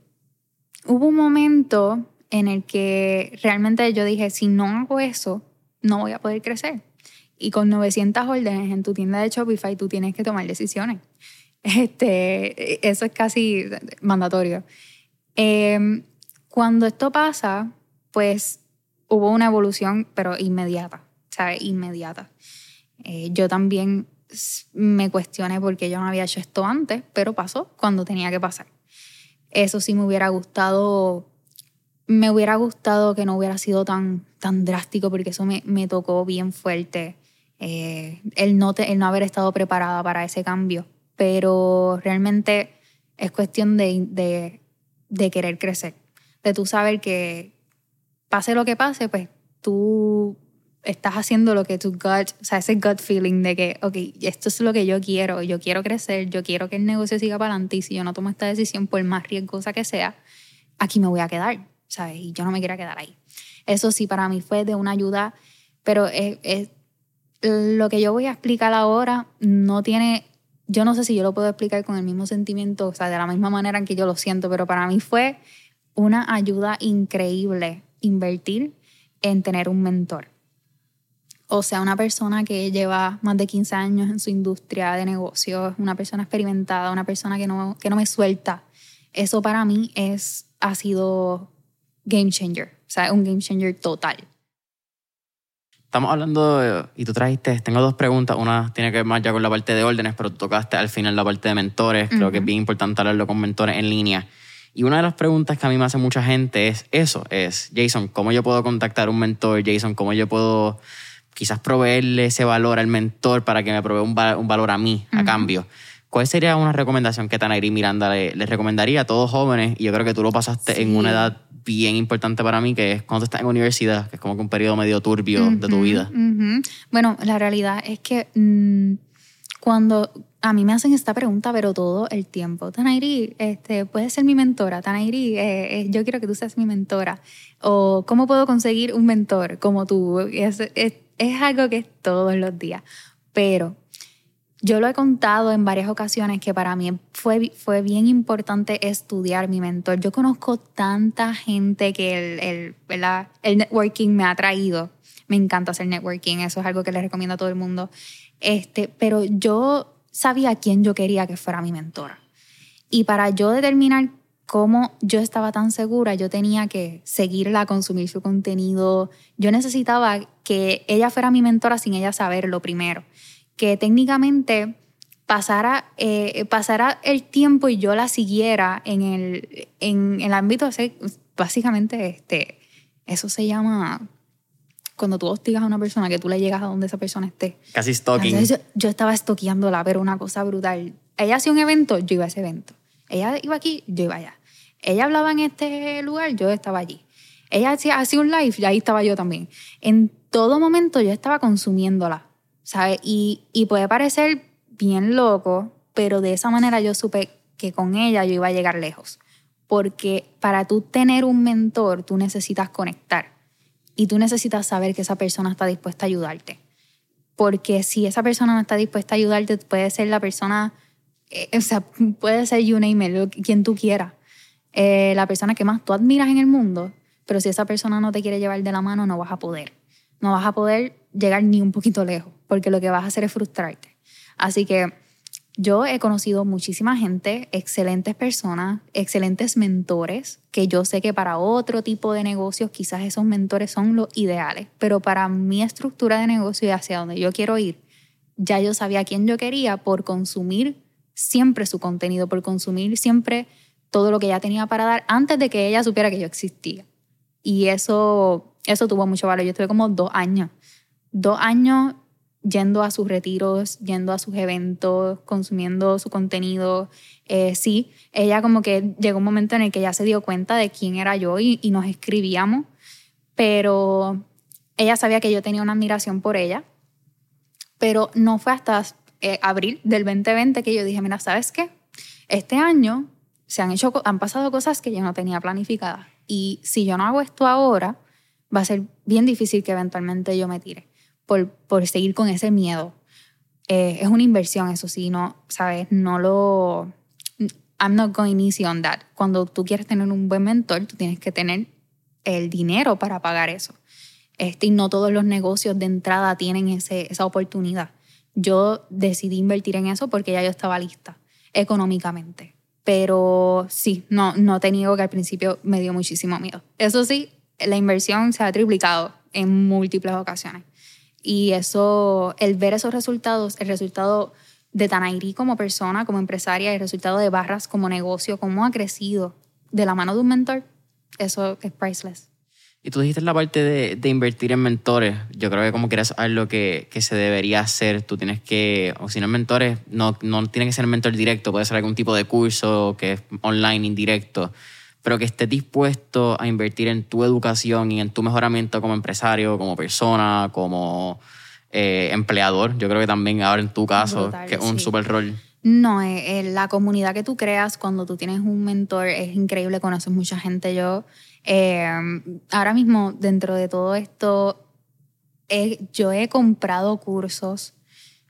hubo un momento en el que realmente yo dije, si no hago eso, no voy a poder crecer. Y con 900 órdenes en tu tienda de Shopify, tú tienes que tomar decisiones. Este, eso es casi mandatorio. Eh, cuando esto pasa, pues hubo una evolución, pero inmediata. ¿sabes? Inmediata. Eh, yo también me cuestioné por qué yo no había hecho esto antes, pero pasó cuando tenía que pasar. Eso sí me hubiera gustado, me hubiera gustado que no hubiera sido tan, tan drástico porque eso me, me tocó bien fuerte, eh, el, no el no haber estado preparada para ese cambio. Pero realmente es cuestión de, de, de querer crecer, de tú saber que pase lo que pase, pues tú estás haciendo lo que tu gut, o sea, ese gut feeling de que, ok, esto es lo que yo quiero, yo quiero crecer, yo quiero que el negocio siga para adelante y si yo no tomo esta decisión, por más riesgosa que sea, aquí me voy a quedar, ¿sabes? Y yo no me quiero quedar ahí. Eso sí, para mí fue de una ayuda, pero es, es, lo que yo voy a explicar ahora no tiene, yo no sé si yo lo puedo explicar con el mismo sentimiento, o sea, de la misma manera en que yo lo siento, pero para mí fue una ayuda increíble invertir en tener un mentor o sea, una persona que lleva más de 15 años en su industria de negocios, una persona experimentada, una persona que no, que no me suelta, eso para mí es, ha sido game changer, o sea, un game changer total. Estamos hablando, y tú trajiste, tengo dos preguntas, una tiene que ver más ya con la parte de órdenes, pero tú tocaste al final la parte de mentores, creo que es bien importante hablarlo con mentores en línea. Y una de las preguntas que a mí me hace mucha gente es eso, es, Jason, ¿cómo yo puedo contactar un mentor? Jason, ¿cómo yo puedo quizás proveerle ese valor al mentor para que me provea un, valor a mí a cambio. ¿Cuál sería una recomendación que Tanairi Miranda le, recomendaría a todos jóvenes? Y yo creo que tú lo pasaste en una edad bien importante para mí, que es cuando estás en universidad, que es como que un periodo medio turbio de tu vida. Bueno, la realidad es que mm, cuando a mí me hacen esta pregunta, pero todo el tiempo, Tanairi, este, puedes ser mi mentora, Tanairi, eh, eh, yo quiero que tú seas mi mentora, o cómo puedo conseguir un mentor como tú. Es, es, algo que es todos los días. Pero yo lo he contado en varias ocasiones que para mí fue, fue bien importante estudiar mi mentor. Yo conozco tanta gente que el, el, el networking me ha traído. Me encanta hacer networking, eso es algo que les recomiendo a todo el mundo. Este, pero yo sabía quién yo quería que fuera mi mentora. Y para yo determinar cómo yo estaba tan segura, yo tenía que seguirla, consumir su contenido. Yo necesitaba que ella fuera mi mentora sin ella saberlo primero. Que técnicamente pasara, eh, pasara el tiempo y yo la siguiera en el, en el ámbito, básicamente, este, eso se llama cuando tú hostigas a una persona, que tú le llegas a donde esa persona esté. Casi stalking. yo, yo, estaba stalkeándola, pero una cosa brutal. Ella hacía un evento, yo iba a ese evento. Ella iba aquí, yo iba allá. Ella hablaba en este lugar, yo estaba allí. Ella hacía, hacía un live y ahí estaba yo también. En todo momento yo estaba consumiéndola, ¿sabes? Y, y puede parecer bien loco, pero de esa manera yo supe que con ella yo iba a llegar lejos. Porque para tú tener un mentor, tú necesitas conectar. Y tú necesitas saber que esa persona está dispuesta a ayudarte. Porque si esa persona no está dispuesta a ayudarte, puede ser la persona, eh, o sea, puede ser you name quien tú quieras. Eh, la persona que más tú admiras en el mundo, pero si esa persona no te quiere llevar de la mano, no vas a poder. No vas a poder llegar ni un poquito lejos, porque lo que vas a hacer es frustrarte. Así que yo he conocido muchísima gente, excelentes personas, excelentes mentores, que yo sé que para otro tipo de negocios quizás esos mentores son los ideales, pero para mi estructura de negocio y hacia donde yo quiero ir, ya yo sabía a quién yo quería por consumir siempre su contenido, por consumir siempre todo lo que ella tenía para dar antes de que ella supiera que yo existía. Y eso, eso tuvo mucho valor. Yo estuve como dos años, dos años yendo a sus retiros, yendo a sus eventos, consumiendo su contenido. Eh, sí, ella como que llegó un momento en el que ella se dio cuenta de quién era yo y, y nos escribíamos, pero ella sabía que yo tenía una admiración por ella, pero no fue hasta eh, abril del 2020 que yo dije, mira, ¿sabes qué? Este año se han hecho, han pasado cosas que yo no tenía planificadas. Y si yo no hago esto ahora, va a ser bien difícil que eventualmente yo me tire por, por seguir con ese miedo. Eh, es una inversión, eso sí, no, ¿sabes? No lo... I'm not going easy on that. Cuando tú quieres tener un buen mentor, tú tienes que tener el dinero para pagar eso. Este, y no todos los negocios de entrada tienen ese, esa oportunidad. Yo decidí invertir en eso porque ya yo estaba lista económicamente. Pero sí, no, no te niego que al principio me dio muchísimo miedo. Eso sí, la inversión se ha triplicado en múltiples ocasiones. Y eso, el ver esos resultados, el resultado de Tanairi como persona, como empresaria, el resultado de Barras como negocio, cómo ha crecido de la mano de un mentor, eso es priceless. Y tú dijiste la parte de, de, invertir en mentores. Yo creo que como quieras algo que, que, se debería hacer, tú tienes que, o si no mentores, no, no tiene que ser mentor directo, puede ser algún tipo de curso que es online, indirecto, pero que estés dispuesto a invertir en tu educación y en tu mejoramiento como empresario, como persona, como eh, empleador. Yo creo que también ahora en tu caso, que es un sí. super rol. No, eh, eh, la comunidad que tú creas cuando tú tienes un mentor es increíble, conoces mucha gente. Yo eh, ahora mismo, dentro de todo esto, yo he comprado cursos,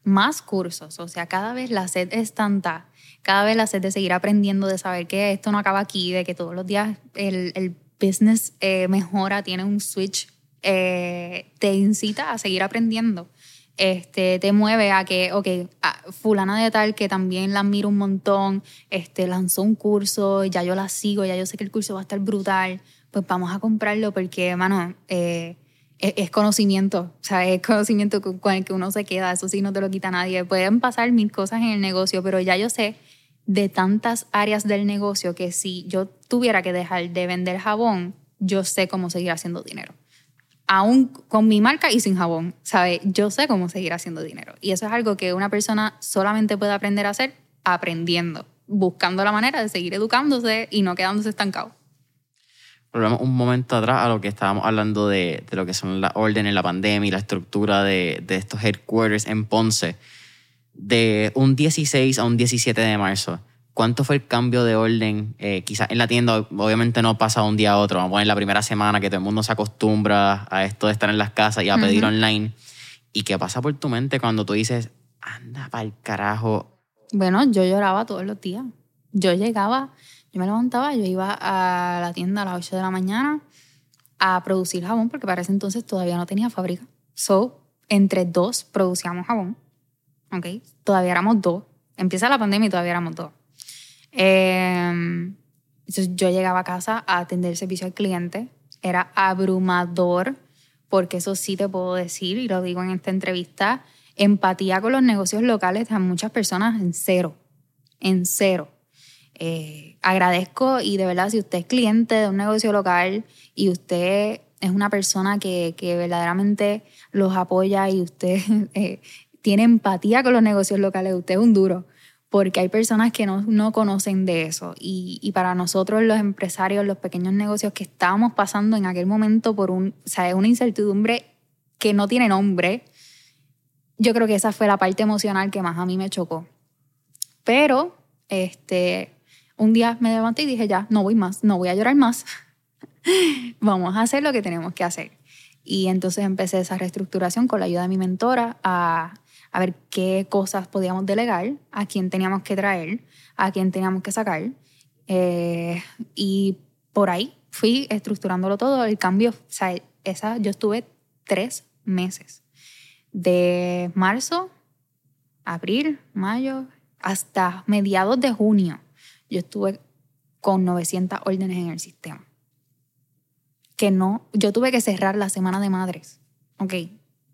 más cursos, o sea, cada vez la sed es tanta, cada vez la sed de seguir aprendiendo, de saber que esto no acaba aquí, de que todos los días el, el business eh, mejora, tiene un switch, eh, te incita a seguir aprendiendo. Este, te mueve a que, ok, a fulana de tal que también la admiro un montón, este, lanzó un curso, ya yo la sigo, ya yo sé que el curso va a estar brutal pues vamos a comprarlo porque, hermano, eh, es, es, conocimiento, o sea, es conocimiento con el que uno se queda, eso sí no te lo quita nadie. Pueden pasar mil cosas en el negocio, pero ya yo sé de tantas áreas del negocio que si yo tuviera que dejar de vender jabón, yo sé cómo seguir haciendo dinero. Aún con mi marca y sin jabón, ¿sabes? Yo sé cómo seguir haciendo dinero. Y eso es algo que una persona solamente puede aprender a hacer aprendiendo, buscando la manera de seguir educándose y no quedándose estancado volvemos un momento atrás a lo que estábamos hablando de, de lo que son las órdenes, la pandemia y la estructura de, de, estos headquarters en Ponce. De un 16 a un 17 de marzo, ¿cuánto fue el cambio de orden? Eh, quizás en la tienda, obviamente no pasa de un día a otro. Vamos a poner la primera semana que todo el mundo se acostumbra a esto de estar en las casas y a pedir uh -huh. online. ¿Y qué pasa por tu mente cuando tú dices, anda para el carajo? Bueno, yo lloraba todos los días. Yo llegaba yo me levantaba, yo iba a la tienda a las 8 de la mañana a producir jabón, porque para ese entonces todavía no tenía fábrica. So, entre dos producíamos jabón. ¿Ok? Todavía éramos dos. Empieza la pandemia y todavía éramos dos. Eh, entonces yo llegaba a casa a atender el servicio al cliente. Era abrumador, porque eso sí te puedo decir, y lo digo en esta entrevista, empatía con los negocios locales a muchas personas en cero. En cero. Eh, agradezco y de verdad si usted es cliente de un negocio local y usted es una persona que, que verdaderamente los apoya y usted eh, tiene empatía con los negocios locales, usted es un duro, porque hay personas que no, no conocen de eso. Y, y, para nosotros los empresarios, los pequeños negocios que estábamos pasando en aquel momento por un, o sea, una incertidumbre que no tiene nombre, yo creo que esa fue la parte emocional que más a mí me chocó. Pero, este, un día me levanté y dije, ya, no voy más, no voy a llorar más. Vamos a hacer lo que tenemos que hacer. Y entonces empecé esa reestructuración con la ayuda de mi mentora a, a ver qué cosas podíamos delegar, a quién teníamos que traer, a quién teníamos que sacar. Eh, y por ahí fui estructurándolo todo. El cambio, o sea, esa, yo estuve tres meses. De marzo, abril, mayo, hasta mediados de junio yo estuve con 900 órdenes en el sistema. Que no, yo tuve que cerrar la semana de madres. Ok,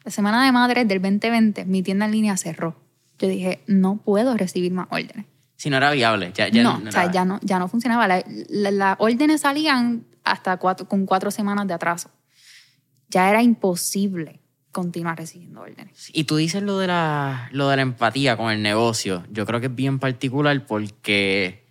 la semana de madres del 2020, mi tienda en línea cerró. Yo dije, no puedo recibir más órdenes. Si no era viable, ya, ya no, no, o sea, ya no, ya no funcionaba. Las la, la órdenes salían hasta cuatro, con cuatro semanas de atraso. Ya era imposible continuar recibiendo órdenes. Y tú dices lo de, la, lo de la empatía con el negocio. Yo creo que es bien particular porque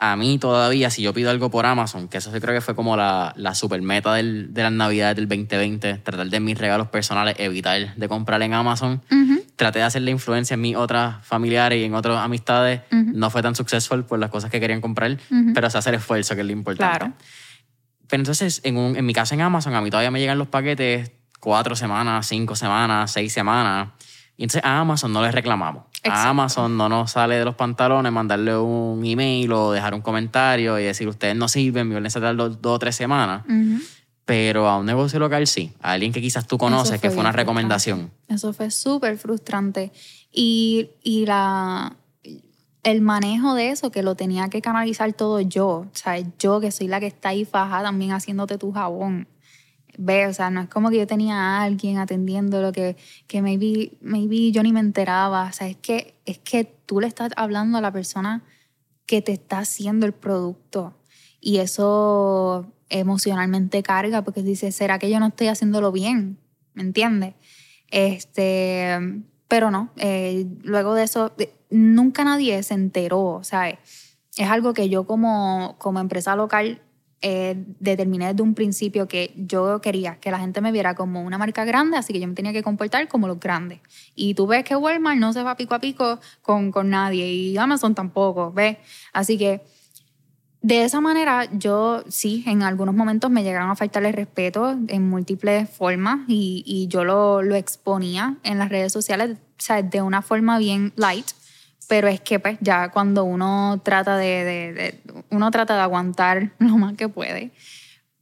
a mí todavía, si yo pido algo por Amazon, que eso sí creo que fue como la, la super meta del, de las navidades del 2020, tratar de mis regalos personales, evitar de comprar en Amazon. Uh -huh. Traté de hacer la influencia en mis otras familiares y en otras amistades. Uh -huh. No fue tan successful por las cosas que querían comprar, uh -huh. pero se hace el esfuerzo, que es lo importante. Claro. Pero entonces, en, un, en mi casa en Amazon, a mí todavía me llegan los paquetes cuatro semanas, cinco semanas, seis semanas. Y entonces a Amazon no les reclamamos. Exacto. A Amazon no nos sale de los pantalones mandarle un email o dejar un comentario y decir ustedes no sirven, me van a dos, dos o tres semanas. Uh -huh. Pero a un negocio local sí, a alguien que quizás tú conoces, fue que fue una recomendación. Eso fue súper frustrante. Y, y la, el manejo de eso, que lo tenía que canalizar todo yo. O sea, yo que soy la que está ahí faja también haciéndote tu jabón Ve, o sea, no es como que yo tenía a alguien atendiendo lo que, que maybe, maybe yo ni me enteraba. O sea, es que, es que tú le estás hablando a la persona que te está haciendo el producto. Y eso emocionalmente carga porque dices, ¿será que yo no estoy haciéndolo bien? ¿Me entiendes? Este, pero no, eh, luego de eso, nunca nadie se enteró, ¿sabes? Es algo que yo como, como empresa local eh, determiné desde un principio que yo quería que la gente me viera como una marca grande, así que yo me tenía que comportar como los grandes. Y tú ves que Walmart no se va pico a pico con, con nadie y Amazon tampoco, ¿ves? Así que de esa manera yo sí, en algunos momentos me llegaron a faltarle respeto en múltiples formas y, y yo lo, lo, exponía en las redes sociales, o sea, de una forma bien light pero es que pues ya cuando uno trata de, uno trata de aguantar lo más que puede.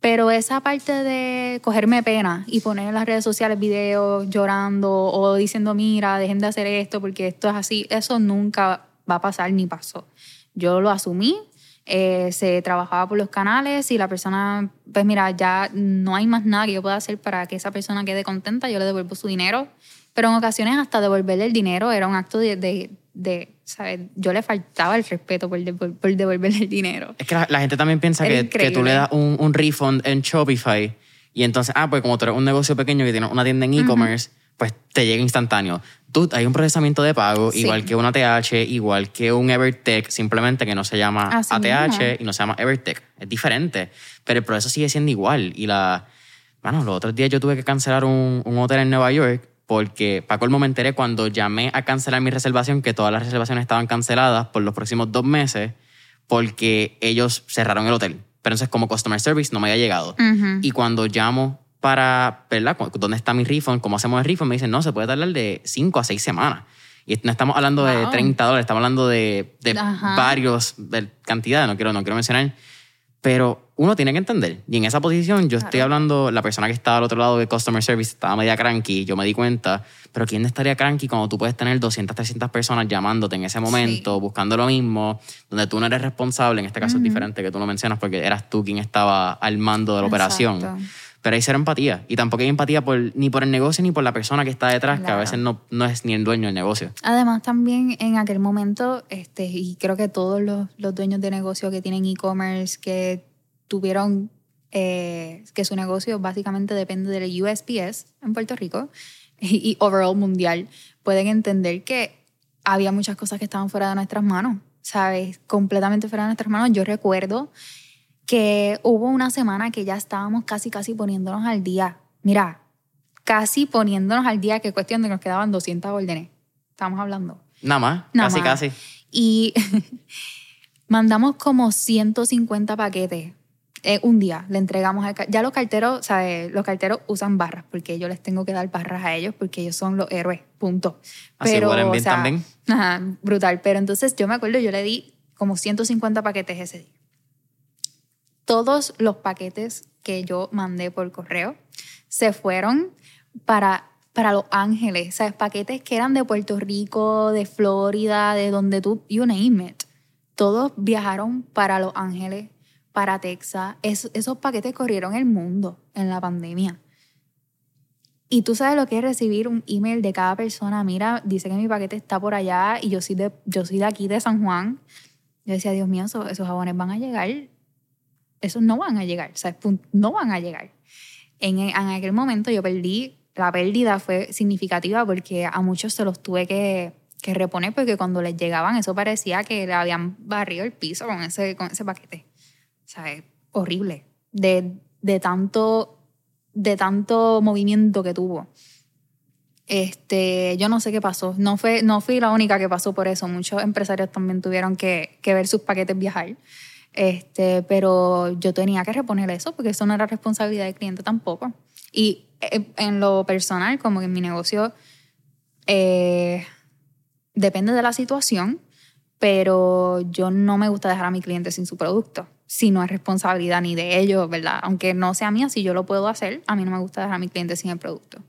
Pero esa parte de cogerme pena y poner en las redes sociales videos llorando o diciendo, mira, dejen de hacer esto porque esto es así, eso nunca va a pasar ni pasó. Yo lo asumí, eh, se trabajaba por los canales y la persona, pues mira, ya no hay más nada que yo pueda hacer para que esa persona quede contenta, yo le devuelvo su dinero. Pero en ocasiones hasta devolverle el dinero era un acto de, de ¿sabes? Yo le faltaba el respeto por, por, devolverle el dinero. Es que la, gente también piensa que, que, tú le das un, un, refund en Shopify y entonces, ah, pues como tú eres un negocio pequeño que tiene una tienda en e-commerce, pues te llega instantáneo. Tú, hay un procesamiento de pago, igual que una ATH, igual que un Evertech, simplemente que no se llama ATH y no se llama Evertech. Es diferente, pero el proceso sigue siendo igual. Y la... Bueno, los otros días yo tuve que cancelar un, un hotel en Nueva York porque para colmo me enteré cuando llamé a cancelar mi reservación que todas las reservaciones estaban canceladas por los próximos dos meses porque ellos cerraron el hotel. Pero entonces como customer service no me había llegado. Y cuando llamo para, ¿verdad? ¿Dónde está mi refund? ¿Cómo hacemos el refund? Me dicen, no, se puede tardar de cinco a seis semanas. Y no estamos hablando de 30 dólares, estamos hablando de, de varios, de cantidad, no quiero, no quiero mencionar pero uno tiene que entender. Y en esa posición yo estoy hablando, la persona que estaba al otro lado de Customer Service estaba media cranky, yo me di cuenta, pero ¿quién estaría cranky cuando tú puedes tener 200, 300 personas llamándote en ese momento, buscando lo mismo, donde tú no eres responsable? En este caso es diferente que tú lo mencionas porque eras tú quien estaba al mando de la operación. Pero hay cero empatía. Y tampoco hay empatía por, ni por el negocio ni por la persona que está detrás, que a veces no, no es ni el dueño del negocio. Además, también en aquel momento, este, y creo que todos los, los dueños de negocio que tienen e-commerce, que tuvieron eh, que su negocio básicamente depende del USPS en Puerto Rico y, y overall mundial, pueden entender que había muchas cosas que estaban fuera de nuestras manos, ¿sabes? Completamente fuera de nuestras manos. Yo recuerdo que hubo una semana que ya estábamos casi, casi poniéndonos al día. Mira, casi poniéndonos al día, que cuestión de que nos quedaban 200 órdenes. Estamos hablando. Nada más, casi, casi. Y mandamos como 150 paquetes. Eh, un día le entregamos al ya los carteros, ¿sabes? Los carteros usan barras porque yo les tengo que dar barras a ellos porque ellos son los héroes, punto. Así Pero, bien o sea, también. Ajá, brutal. Pero entonces yo me acuerdo, yo le di como 150 paquetes ese día todos los paquetes que yo mandé por correo se fueron para, para Los Ángeles, ¿sabes? Paquetes que eran de Puerto Rico, de Florida, de donde tú, you name it. Todos viajaron para Los Ángeles, para Texas. esos paquetes corrieron el mundo en la pandemia. Y tú sabes lo que es recibir un email de cada persona. Mira, dice que mi paquete está por allá y yo soy de, yo soy de aquí, de San Juan. Yo decía, Dios mío, esos, esos jabones van a llegar esos no van a llegar, o sea, no van a llegar. En, en aquel momento yo perdí, la pérdida fue significativa porque a muchos se los tuve que, que reponer porque cuando les llegaban eso parecía que le habían barrido el piso con ese, con ese paquete. O sea, es horrible. De, de, tanto, de tanto movimiento que tuvo. Este, yo no sé qué pasó. No, fue, no fui la única que pasó por eso. Muchos empresarios también tuvieron que, que ver sus paquetes viajar. Este, pero yo tenía que reponer eso porque eso no era responsabilidad del cliente tampoco. Y eh, en lo personal, como que en mi negocio, eh, depende de la situación, pero yo no me gusta dejar a mi cliente sin su producto. Si no es responsabilidad ni de ellos, ¿verdad? Aunque no sea mía, si yo lo puedo hacer, a mí no me gusta dejar a mi cliente sin el producto.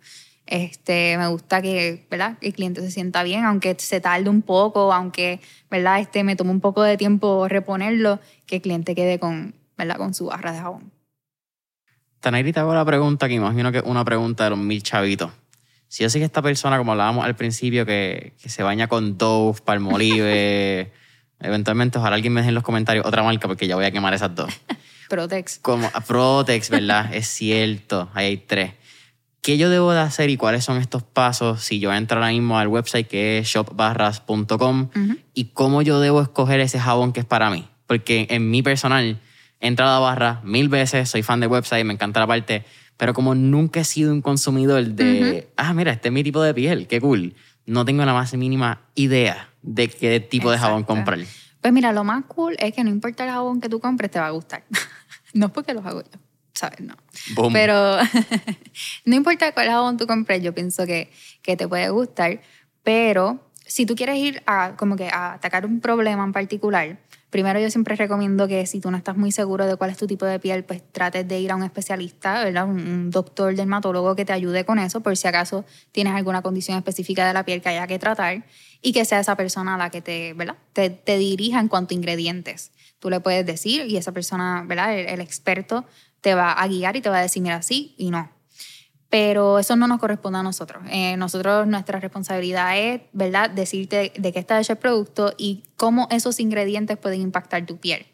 Este, me gusta que, ¿verdad? el cliente se sienta bien, aunque se tarde un poco, aunque ¿verdad? Este, me tome un poco de tiempo reponerlo, que el cliente quede con, ¿verdad? con su barra de jabón. Tanayri, te hago la pregunta que imagino que es una pregunta de los mil chavitos. Si yo sé que esta persona, como hablábamos al principio, que, que se baña con Dove, Palmolive, eventualmente ojalá alguien me deje en los comentarios otra marca porque ya voy a quemar esas dos. Protex. Como Protex, ¿verdad? es cierto, ahí hay tres. ¿Qué yo debo de hacer y cuáles son estos pasos si yo entro ahora mismo al website que es shopbarras.com y cómo yo debo escoger ese jabón que es para mí? Porque en mi personal he entrado a barra mil veces, soy fan de website, me encanta la parte, pero como nunca he sido un consumidor de, ah, mira, este es mi tipo de piel, qué cool, no tengo la más mínima idea de qué tipo de jabón comprar. Pues mira, lo más cool es que no importa el jabón que tú compres, te va a gustar. no es porque los hago yo, ¿sabes? No. Pero no importa cuál jabón tú compres, yo pienso que, que te puede gustar. Pero si tú quieres ir a, como que a atacar un problema en particular, Primero yo siempre recomiendo que si tú no estás muy seguro de cuál es tu tipo de piel, pues trates de ir a un especialista, ¿verdad? Un, doctor dermatólogo que te ayude con eso por si acaso tienes alguna condición específica de la piel que haya que tratar y que sea esa persona la que te, ¿verdad? Te, te dirija en cuanto a ingredientes. Tú le puedes decir y esa persona, ¿verdad? El, el experto te va a guiar y te va a decir, mira, sí y no pero eso no nos corresponde a nosotros. Eh, nosotros, nuestra responsabilidad es, ¿verdad?, decirte de qué está hecho el producto y cómo esos ingredientes pueden impactar tu piel.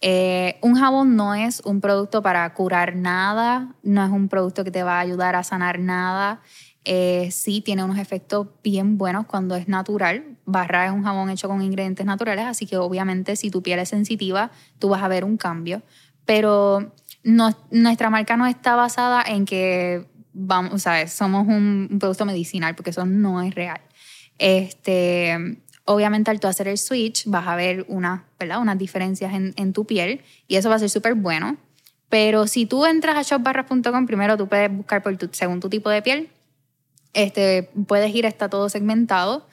Eh, un jabón no es un producto para curar nada, no es un producto que te va a ayudar a sanar nada. Eh, sí tiene unos efectos bien buenos cuando es natural. Barra es un jabón hecho con ingredientes naturales, así que obviamente si tu piel es sensitiva, tú vas a ver un cambio. Pero nuestra marca no está basada en que vamos, ¿sabes? Somos un, producto medicinal porque eso no es real. Este, obviamente al tú hacer el switch vas a ver una, ¿verdad? unas diferencias en, en tu piel y eso va a ser súper bueno. Pero si tú entras a shopbarras.com, primero tú puedes buscar por tu, según tu tipo de piel. Este, puedes ir, está todo segmentado.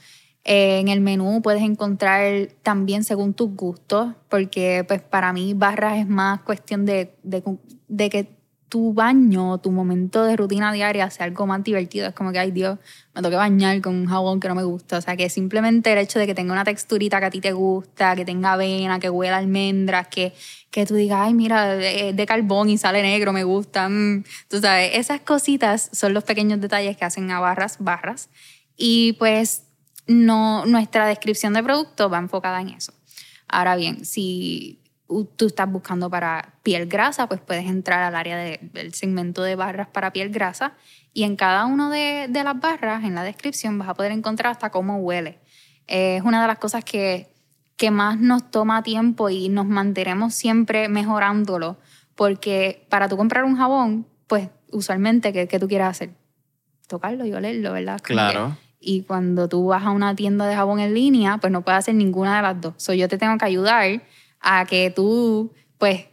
En el menú puedes encontrar también según tus gustos, porque pues para mí barras es más cuestión de, de, que tu baño, tu momento de rutina diaria sea algo más divertido. Es como que, ay Dios, me tengo que bañar con un jabón que no me gusta. O sea, que simplemente el hecho de que tenga una texturita que a ti te gusta, que tenga avena, que huela almendras, que, que tú digas, ay, mira, de, de carbón y sale negro, me gusta. Mm". Tú sabes, esas cositas son los pequeños detalles que hacen a barras, barras. Y pues no, nuestra descripción de producto va enfocada en eso. Ahora bien, si tú estás buscando para piel grasa, pues puedes entrar al área del segmento de barras para piel grasa y en cada una de, las barras, en la descripción, vas a poder encontrar hasta cómo huele. es una de las cosas que, que más nos toma tiempo y nos mantenemos siempre mejorándolo, porque para tú comprar un jabón, pues usualmente, ¿qué, qué tú quieres hacer? Tocarlo y olerlo, ¿verdad? claro. Y cuando tú vas a una tienda de jabón en línea, pues no puedes hacer ninguna de las dos. So, yo te tengo que ayudar a que tú, pues,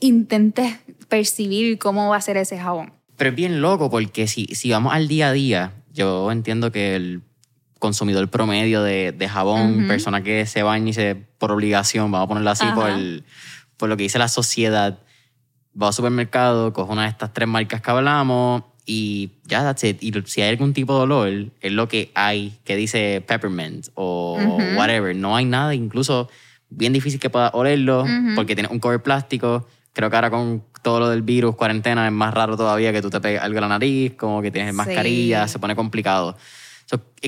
intentes percibir cómo va a ser ese jabón. Pero es bien loco porque si, si vamos al día a día, yo entiendo que el consumidor promedio de, de jabón, persona que se baña y se por obligación, vamos a ponerlo así, por, el, por lo que dice la sociedad, va al supermercado, coge una de estas tres marcas que hablamos y ya, that's it. Y si hay algún tipo de olor, es lo que hay que dice peppermint o whatever. No hay nada, incluso bien difícil que puedas olerlo porque tiene un cover plástico. Creo que ahora con todo lo del virus, cuarentena, es más raro todavía que tú te pegues algo en la nariz, como que tienes mascarilla, se pone complicado.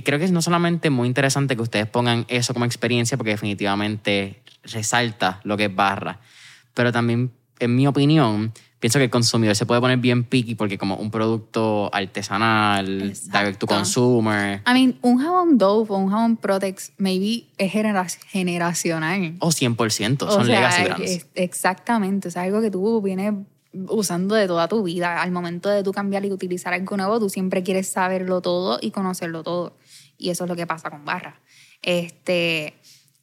creo que es no solamente muy interesante que ustedes pongan eso como experiencia porque definitivamente resalta lo que es barra, pero también, en mi opinión, pienso que el consumidor se puede poner bien picky porque como un producto artesanal, direct to consumer. I mean, un jabón Dove o un jabón Protex maybe es generacional. O 100%, son legacy brands. exactamente, es algo que tú vienes usando de toda tu vida. Al momento de tú cambiar y utilizar algo nuevo, tú siempre quieres saberlo todo y conocerlo todo. Y eso es lo que pasa con Barra. Este,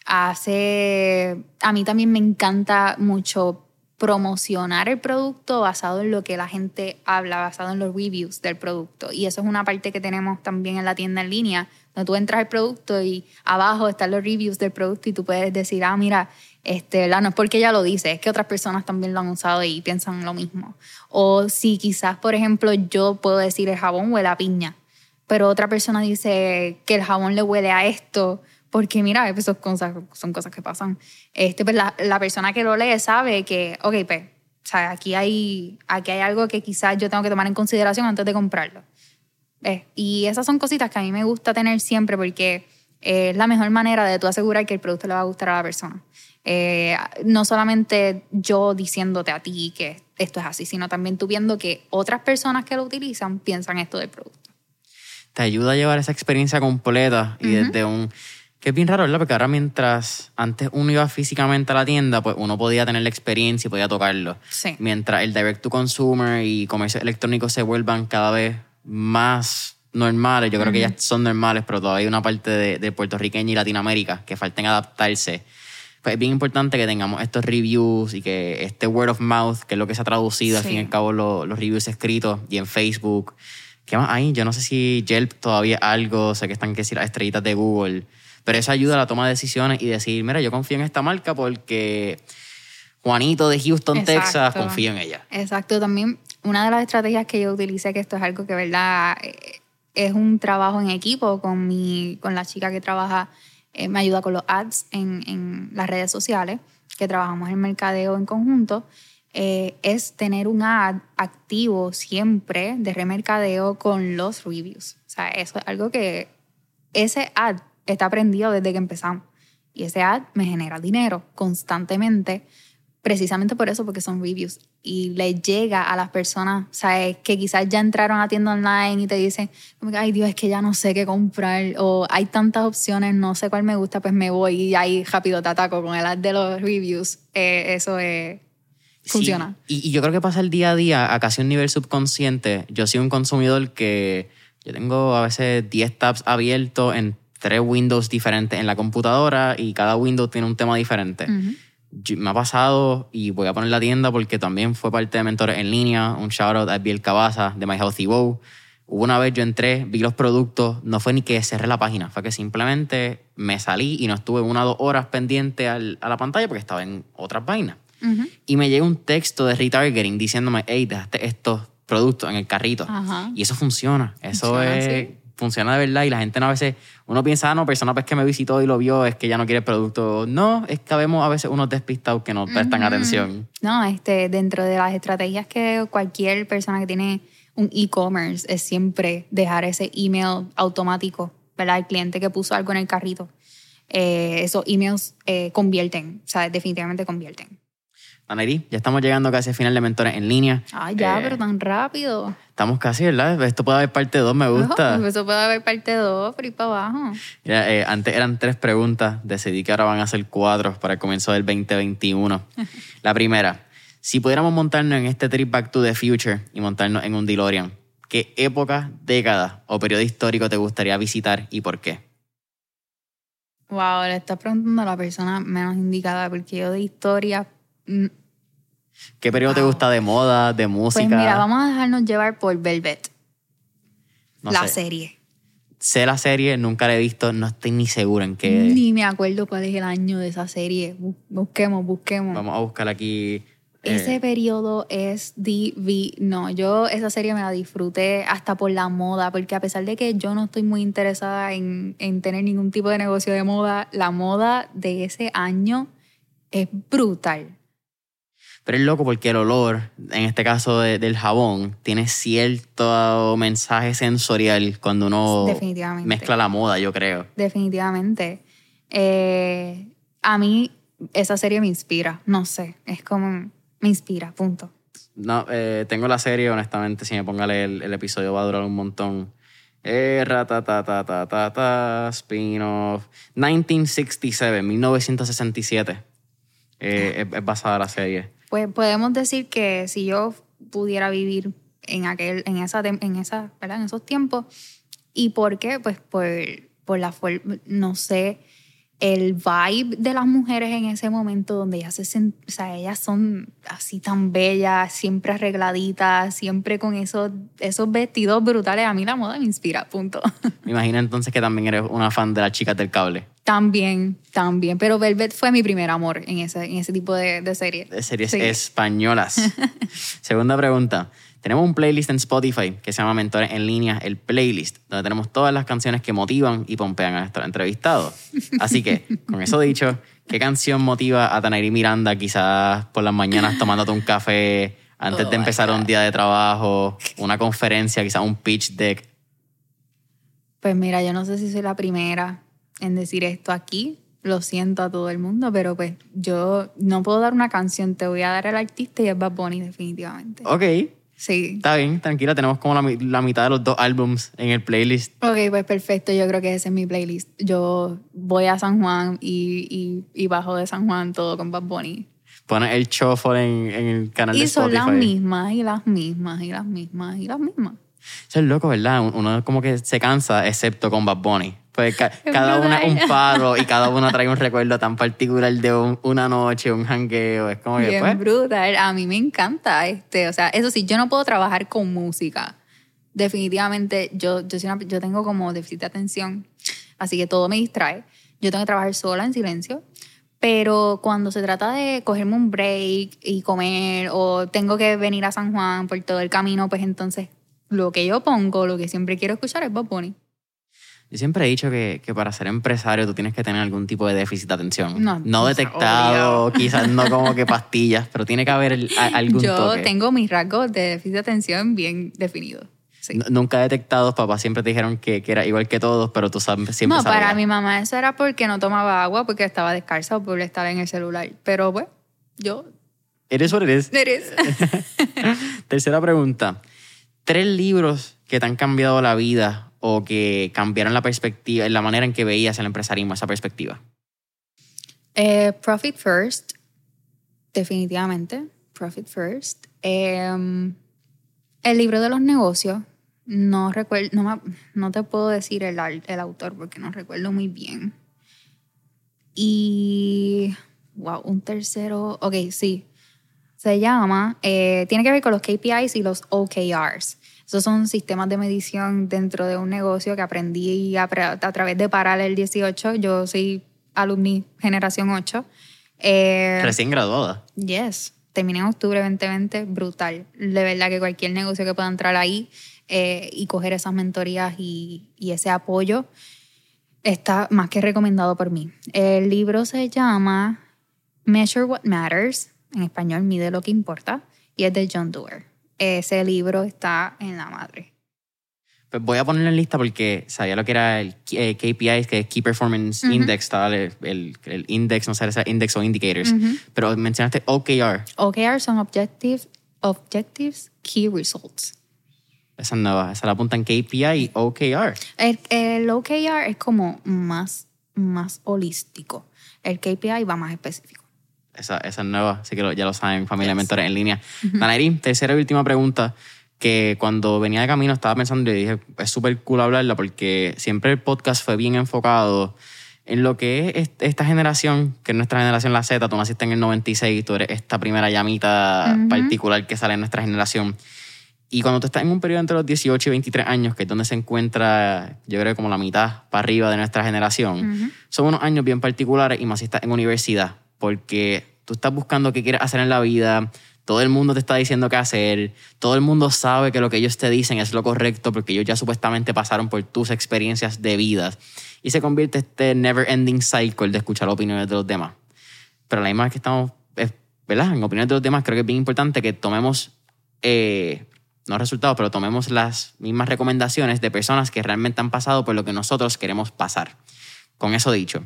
hace, a mí también me encanta mucho promocionar el producto basado en lo que la gente habla, basado en los reviews del producto. Y eso es una parte que tenemos también en la tienda en línea, donde tú entras al producto y abajo están los reviews del producto y tú puedes decir, ah, mira, este, no es porque ella lo dice, es que otras personas también lo han usado y piensan lo mismo. O si quizás, por ejemplo, yo puedo decir el jabón huele a piña, pero otra persona dice que el jabón le huele a esto porque mira, son cosas, son cosas que pasan. Este, pues la, la, persona que lo lee sabe que, ok, pues sea, aquí hay, aquí hay algo que quizás yo tengo que tomar en consideración antes de comprarlo. Eh, y esas son cositas que a mí me gusta tener siempre porque es la mejor manera de tú asegurar que el producto le va a gustar a la persona. Eh, no solamente yo diciéndote a ti que esto es así, sino también tú viendo que otras personas que lo utilizan piensan esto del producto. Te ayuda a llevar esa experiencia completa y desde un... Que es bien raro, ¿verdad? Porque ahora mientras antes uno iba físicamente a la tienda, pues uno podía tener la experiencia y podía tocarlo. Sí. Mientras el direct to consumer y comercio electrónico se vuelvan cada vez más normales, yo creo que ya son normales, pero todavía hay una parte de, de puertorriqueña y Latinoamérica que falten adaptarse. Pues es bien importante que tengamos estos reviews y que este word of mouth, que es lo que se ha traducido al Sí. fin y al cabo lo- los reviews escritos y en Facebook. ¿Qué más hay? Yo no sé si Yelp todavía algo, sé que están que decir las estrellitas de Google, pero eso ayuda a la toma de decisiones y decir, mira, yo confío en esta marca porque Juanito de Houston, Exacto. Texas, confío en ella. Exacto, también una de las estrategias que yo utilicé, que esto es algo que, verdad, eh, es un trabajo en equipo con, mi, con la chica que trabaja, eh, me ayuda con los ads en, en las redes sociales, que trabajamos en mercadeo en conjunto, eh, es tener un ad activo siempre de remercadeo con los reviews. O sea, eso es algo que ese ad está prendido desde que empezamos. Y ese ad me genera dinero constantemente, precisamente por eso, porque son reviews. Y le llega a las personas, ¿sabes? Que quizás ya entraron a tienda online y te dicen, ay Dios, es que ya no sé qué comprar. O hay tantas opciones, no sé cuál me gusta, pues me voy y ahí rápido te ataco con el ad de los reviews. Eh, eso es... Funciona. Sí, Y, y yo creo que pasa el día a día, a casi un nivel subconsciente. Yo soy un consumidor que yo tengo a veces 10 tabs abiertos en tres windows diferentes en la computadora y cada window tiene un tema diferente. Yo- me ha pasado y voy a poner la tienda porque también fue parte de Mentores en línea. Un shout out a Biel Cabaza de My Healthy Bow. Hubo una vez yo entré, vi los productos, no fue ni que cerré la página, fue que simplemente me salí y no estuve una o dos horas pendiente al- a la pantalla porque estaba en otras vainas. Y me llega un texto de retargeting diciéndome, hey, dejaste estos productos en el carrito. Y eso funciona. Eso Funciona, es, sí. Funciona de verdad. Y la gente no a veces, uno piensa, ah, no, persona pues que me visitó y lo vio, es que ya no quiere el producto. No, es que vemos a veces unos despistados que no prestan Ujú. atención. No, este, dentro de las estrategias que cualquier persona que tiene un e-commerce es siempre dejar ese email automático, ¿verdad? El cliente que puso algo en el carrito. Eh, esos emails eh, convierten, o sea, definitivamente convierten. Anairi, ya estamos llegando casi al final de Mentores en línea. Ah, ya, Eh, pero tan rápido. Estamos casi, ¿verdad? Esto puede haber parte 2, me gusta. Eso puede haber parte 2, por ahí para abajo. Mira, eh, antes eran tres preguntas, decidí que ahora van a ser cuatro para el comienzo del 2021. La primera, si pudiéramos montarnos en este trip back to the future y montarnos en un DeLorean, ¿qué época, década o periodo histórico te gustaría visitar y por qué? Wow, le estás preguntando a la persona menos indicada, porque yo de historia. Mm, ¿Qué periodo te gusta de moda, de música? Pues mira, vamos a dejarnos llevar por Velvet, No la sé. serie. Sé la serie, nunca la he visto, no estoy ni seguro en qué. Ni me acuerdo cuál es el año de esa serie. Bu- Busquemos, busquemos. Vamos a buscar aquí. eh, Ese periodo es divino. Yo esa serie me la disfruté hasta por la moda, porque a pesar de que yo no estoy muy interesada en, en tener ningún tipo de negocio de moda, la moda de ese año es brutal. Pero es loco porque el olor, en este caso de- del jabón, tiene cierto mensaje sensorial cuando uno mezcla la moda, yo creo. Definitivamente. Eh, a mí esa serie me inspira, no sé, es como, me inspira, punto. No, eh, tengo la serie, honestamente, si me pongo a leer el episodio va a durar un montón. Eh, ratatatatata, spin-off. 1967, 1967. Eh, es, es basada la serie. Pues podemos decir que si yo pudiera vivir en aquel, en esa, en esa, ¿verdad? En esos tiempos. ¿Y por qué? Pues por, por la forma, no sé, el vibe de las mujeres en ese momento donde ellas se o sea, ellas son así tan bellas, siempre arregladitas, siempre con esos, esos vestidos brutales. A mí la moda me inspira, punto. Me imagino entonces que también eres una fan de las chicas del cable. también, también. Pero Velvet fue mi primer amor en ese, en ese tipo de, de serie. de series Sí. españolas. Segunda pregunta. Tenemos un playlist en Spotify que se llama Mentores en Línea, el playlist, donde tenemos todas las canciones que motivan y pompean a nuestros entrevistados. Así que, con eso dicho, ¿Qué canción motiva a Tanairi Miranda quizás por las mañanas tomándote un café antes Oh de empezar un día de trabajo, una conferencia, quizás un pitch deck? Pues mira, yo no sé si soy la primera en decir esto aquí. Lo siento a todo el mundo, pero pues yo no puedo dar una canción, te voy a dar el artista y es Bad Bunny definitivamente. Ok, Sí. está bien, tranquila, tenemos como la, la mitad de los dos álbums en el playlist. Ok, pues perfecto, yo creo que ese es mi playlist. Yo voy a San Juan y, y, y bajo de San Juan todo con Bad Bunny. Pones el shuffle en, en el canal de Y son Spotify. las mismas, y las mismas, y las mismas, y las mismas. Eso es loco, ¿verdad? Uno como que se cansa, excepto con Bad Bunny. Pues ca- cada una un paro y cada una trae un recuerdo tan particular de un- una noche, un jangueo. Es como que, Bien pues, brutal. A mí me encanta este. O sea, eso sí, yo no puedo trabajar con música. Definitivamente, yo, yo, soy una- yo tengo como déficit de atención, así que todo me distrae. Yo tengo que trabajar sola en silencio. Pero cuando se trata de cogerme un break y comer, o tengo que venir a San Juan por todo el camino, pues entonces lo que yo pongo, lo que siempre quiero escuchar es Bad Bunny. Yo siempre he dicho que, que para ser empresario tú tienes que tener algún tipo de déficit de atención. No, no, detectado, quizás no como que pastillas, pero tiene que haber el- a- algún Yo toque. tengo mis rasgos de déficit de atención bien definidos. Sí. Nunca detectados, papás siempre te dijeron que, que era igual que todos, pero tú sabes, siempre No, para mi mamá eso era porque no tomaba agua, porque estaba descalza o por estar en el celular. Pero pues, yo... Eres what it is. Eres. Tercera pregunta. Tres libros que te han cambiado la vida o que cambiaron la perspectiva, la manera en que veías el empresarismo, esa perspectiva. Eh, Profit First, definitivamente. Profit First. Eh, el libro de los negocios, no recuerdo, no, no te puedo decir el, el autor porque no recuerdo muy bien. Y, wow, un tercero, ok, sí. Se llama, eh, tiene que ver con los KPIs y los OKRs. Esos son sistemas de medición dentro de un negocio que aprendí a, a través de Paralel 18. Yo soy alumni generación 8. Eh, Recién graduada. Yes, terminé en octubre 2020, brutal. De verdad que cualquier negocio que pueda entrar ahí eh, y coger esas mentorías y, y ese apoyo está más que recomendado por mí. El libro se llama Measure What Matters, en español, Mide lo que importa, y es de John Doerr. Ese libro está en la madre. Pues voy a ponerlo en lista porque sabía lo que era el eh, KPI, que es Key Performance Index, estaba el, el, el index, no sé, index o indicators. Pero mencionaste OKR, OKR son Objective, Objectives Key Results. esa nueva, esa la apuntan KPI y OKR. El, el OKR es como más, más holístico. El KPI va más específico. Esa, esa es nueva, así que lo- ya lo saben, familia de mentores en línea. Danairí, tercera y última pregunta, que cuando venía de camino estaba pensando y dije, es súper cool hablarla porque siempre el podcast fue bien enfocado en lo que es est- esta generación, que es nuestra generación la Z, tú naciste en el 96, tú eres esta primera llamita particular que sale en nuestra generación. Y cuando tú estás en un periodo entre los 18 y 23 años, que es donde se encuentra, yo creo, como la mitad para arriba de nuestra generación, son unos años bien particulares y más si estás en universidad, porque tú estás buscando qué quieres hacer en la vida, todo el mundo te está diciendo qué hacer, todo el mundo sabe que lo que ellos te dicen es lo correcto porque ellos ya supuestamente pasaron por tus experiencias de vida y se convierte este never ending cycle de escuchar opiniones de los demás. Pero la misma vez que estamos, eh, ¿verdad? En opiniones de los demás, creo que es bien importante que tomemos, eh, no resultados, pero tomemos las mismas recomendaciones de personas que realmente han pasado por lo que nosotros queremos pasar. Con eso dicho,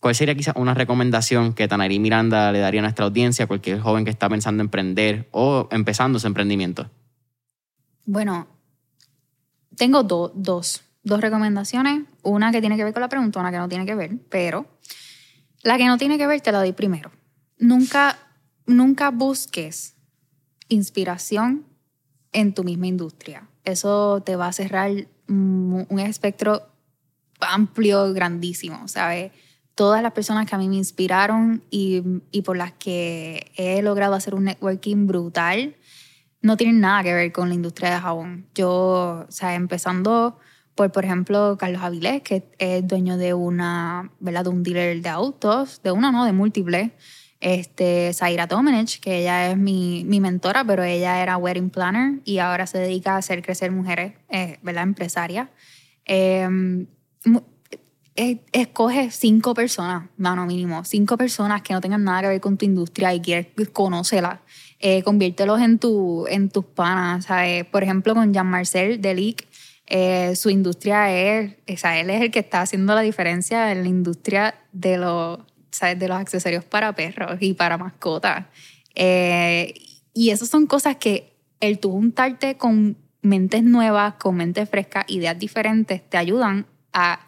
¿cuál sería quizás una recomendación que Tanarí Miranda le daría a nuestra audiencia, a cualquier joven que está pensando en emprender o empezando su emprendimiento? Bueno, tengo do- dos, dos recomendaciones. Una que tiene que ver con la pregunta, una que no tiene que ver, pero la que no tiene que ver te la doy primero. Nunca, nunca busques inspiración en tu misma industria. Eso te va a cerrar un espectro amplio, grandísimo, ¿sabes? Todas las personas que a mí me inspiraron y, y por las que he logrado hacer un networking brutal, no tienen nada que ver con la industria de jabón. Yo, o sea, empezando por, por ejemplo, Carlos Avilés, que es dueño de una, ¿verdad? De un dealer de autos, de una, no, de múltiples. Este, Zaira Domenech, que ella es mi, mi mentora, pero ella era wedding planner y ahora se dedica a hacer crecer mujeres, eh, ¿verdad? Empresarias. Eh, escoge cinco personas, mano mínimo, cinco personas que no tengan nada que ver con tu industria y quieres conocerla. Eh, conviértelos en, tu, en tus panas. ¿sabes? Por ejemplo, con Jean-Marcel Delic, eh, su industria es, o sea, él es el que está haciendo la diferencia en la industria de los, ¿sabes? De los accesorios para perros y para mascotas. Eh, y esas son cosas que el tú juntarte con mentes nuevas, con mentes frescas, ideas diferentes, te ayudan a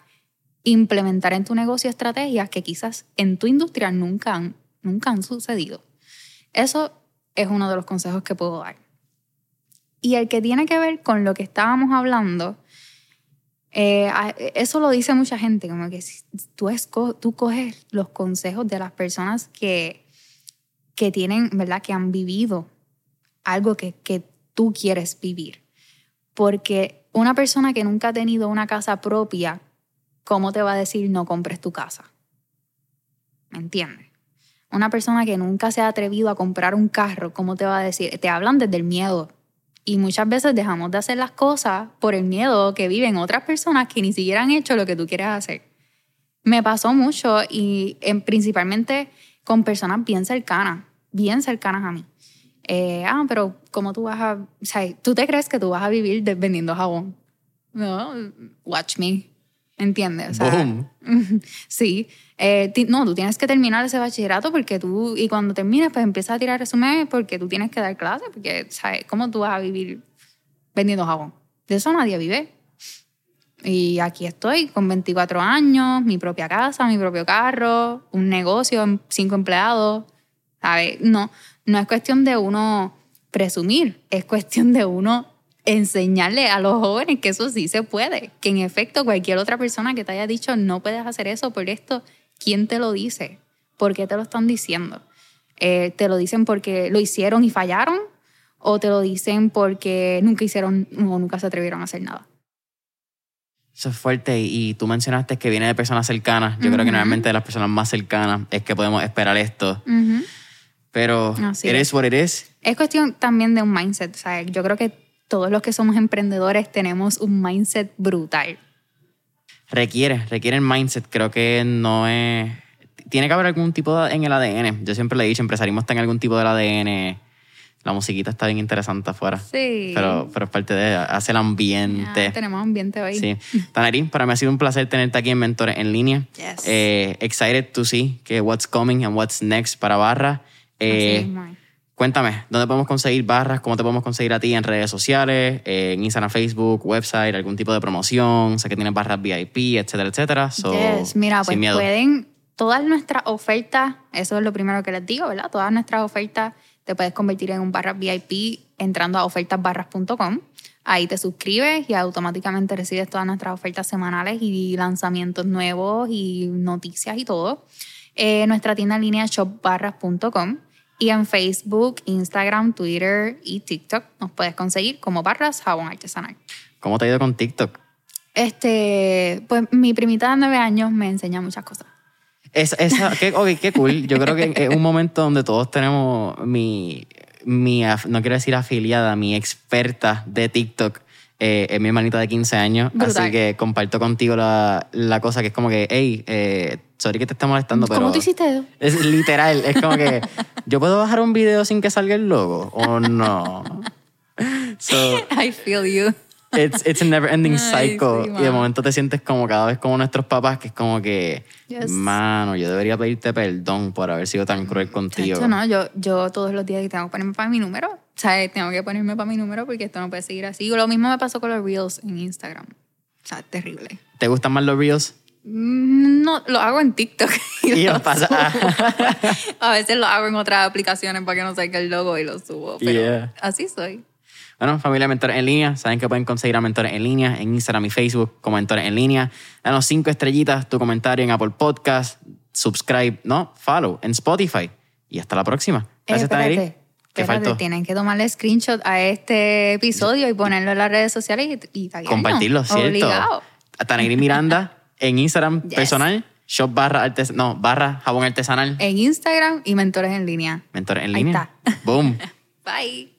implementar en tu negocio estrategias que quizás en tu industria nunca han, nunca han sucedido. Eso es uno de los consejos que puedo dar. Y el que tiene que ver con lo que estábamos hablando, eh, eso lo dice mucha gente, como que tú, tú coges los consejos de las personas que, que tienen, ¿verdad? Que han vivido algo que, que tú quieres vivir. Porque una persona que nunca ha tenido una casa propia, ¿cómo te va a decir no compres tu casa? ¿Me entiendes? Una persona que nunca se ha atrevido a comprar un carro, ¿cómo te va a decir? Te hablan desde el miedo. Y muchas veces dejamos de hacer las cosas por el miedo que viven otras personas que ni siquiera han hecho lo que tú quieres hacer. Me pasó mucho y principalmente con personas bien cercanas, bien cercanas a mí. Eh, ah, pero ¿cómo tú vas a...? O sea, ¿tú te crees que tú vas a vivir vendiendo jabón? No, watch me. ¿Entiendes? sí. Eh, no, tú tienes que terminar ese bachillerato porque tú, y cuando termines, pues empiezas a tirar resumen porque tú tienes que dar clases, porque, ¿sabes? ¿Cómo tú vas a vivir vendiendo jabón? De eso nadie vive. Y aquí estoy con 24 años, mi propia casa, mi propio carro, un negocio, cinco empleados. ¿Sabes? No, no es cuestión de uno presumir, es cuestión de uno enseñarle a los jóvenes que eso sí se puede, que en efecto cualquier otra persona que te haya dicho no puedes hacer eso por esto, ¿quién te lo dice? ¿Por qué te lo están diciendo? Eh, ¿Te lo dicen porque lo hicieron y fallaron? ¿O te lo dicen porque nunca hicieron o nunca se atrevieron a hacer nada? Eso es fuerte y tú mencionaste que viene de personas cercanas. Yo creo que normalmente de las personas más cercanas es que podemos esperar esto. Pero eres what it is. Es cuestión también de un mindset. ¿sabes? Yo creo que todos los que somos emprendedores tenemos un mindset brutal. Requiere, requiere el mindset. Creo que no es. Tiene que haber algún tipo de, en el ADN. Yo siempre le he dicho, empresarismo está en algún tipo del ADN. La musiquita está bien interesante afuera. Sí. Pero, pero es parte de. Hace el ambiente. tenemos ambiente hoy. Sí. Tanerín, para mí ha sido un placer tenerte aquí en Mentores en línea. Yes. Eh, excited to see que what's coming and what's next para Barra. Eh, Cuéntame, ¿dónde podemos conseguir barras? ¿Cómo te podemos conseguir a ti en redes sociales, en Instagram, Facebook, website, algún tipo de promoción? Sé que tienes barras VIP, etcétera, etcétera. Mira, pues pueden, todas nuestras ofertas, eso es lo primero que les digo, ¿verdad? Todas nuestras ofertas te puedes convertir en un barra VIP entrando a ofertasbarras.com. Ahí te suscribes y automáticamente recibes todas nuestras ofertas semanales y lanzamientos nuevos y noticias y todo. Eh, nuestra tienda en línea shopbarras.com y en Facebook, Instagram, Twitter y TikTok nos puedes conseguir como barras jabón artesanal. ¿Cómo te ha ido con TikTok? Este, pues mi primita de nueve años me enseña muchas cosas. Es, esa, qué, qué cool. Yo creo que es un momento donde todos tenemos mi, mi, no quiero decir afiliada, mi experta de TikTok eh, es mi hermanita de 15 años, así que comparto contigo la, la, cosa que es como que, hey, eh, sorry que te esté molestando, pero... ¿Cómo tú hiciste eso? Es literal, es como que, ¿yo puedo bajar un video sin que salga el logo o no? So, I feel you. It's, it's a never ending cycle. y de momento te sientes como cada vez como nuestros papás, que es como que, mano, yo debería pedirte perdón por haber sido tan cruel contigo. no, yo, yo todos los días tengo que ponerme para mi número. O sea, tengo que ponerme para mi número porque esto no puede seguir así. Lo mismo me pasó con los Reels en Instagram. O sea, terrible. ¿Te gustan más los Reels? Mm, no, lo hago en TikTok. Y, pasa. a veces lo hago en otras aplicaciones para que no salga el logo y lo subo. Pero así soy. Bueno, familia Mentores en línea, saben que pueden conseguir a Mentores en línea en Instagram y Facebook como Mentores en línea. Danos cinco estrellitas, tu comentario en Apple Podcast, subscribe, no, follow en Spotify. Y hasta la próxima. Gracias, eh, ¿Qué faltó? Tienen que tomarle screenshot a este episodio y ponerlo en las redes sociales y, y Compartirlo, ¿cierto? Obligado. Tanegri Miranda en Instagram personal, shop barra, no, barra jabón artesanal. En Instagram y mentores en línea. Mentores en línea. Ahí está. Boom. Bye.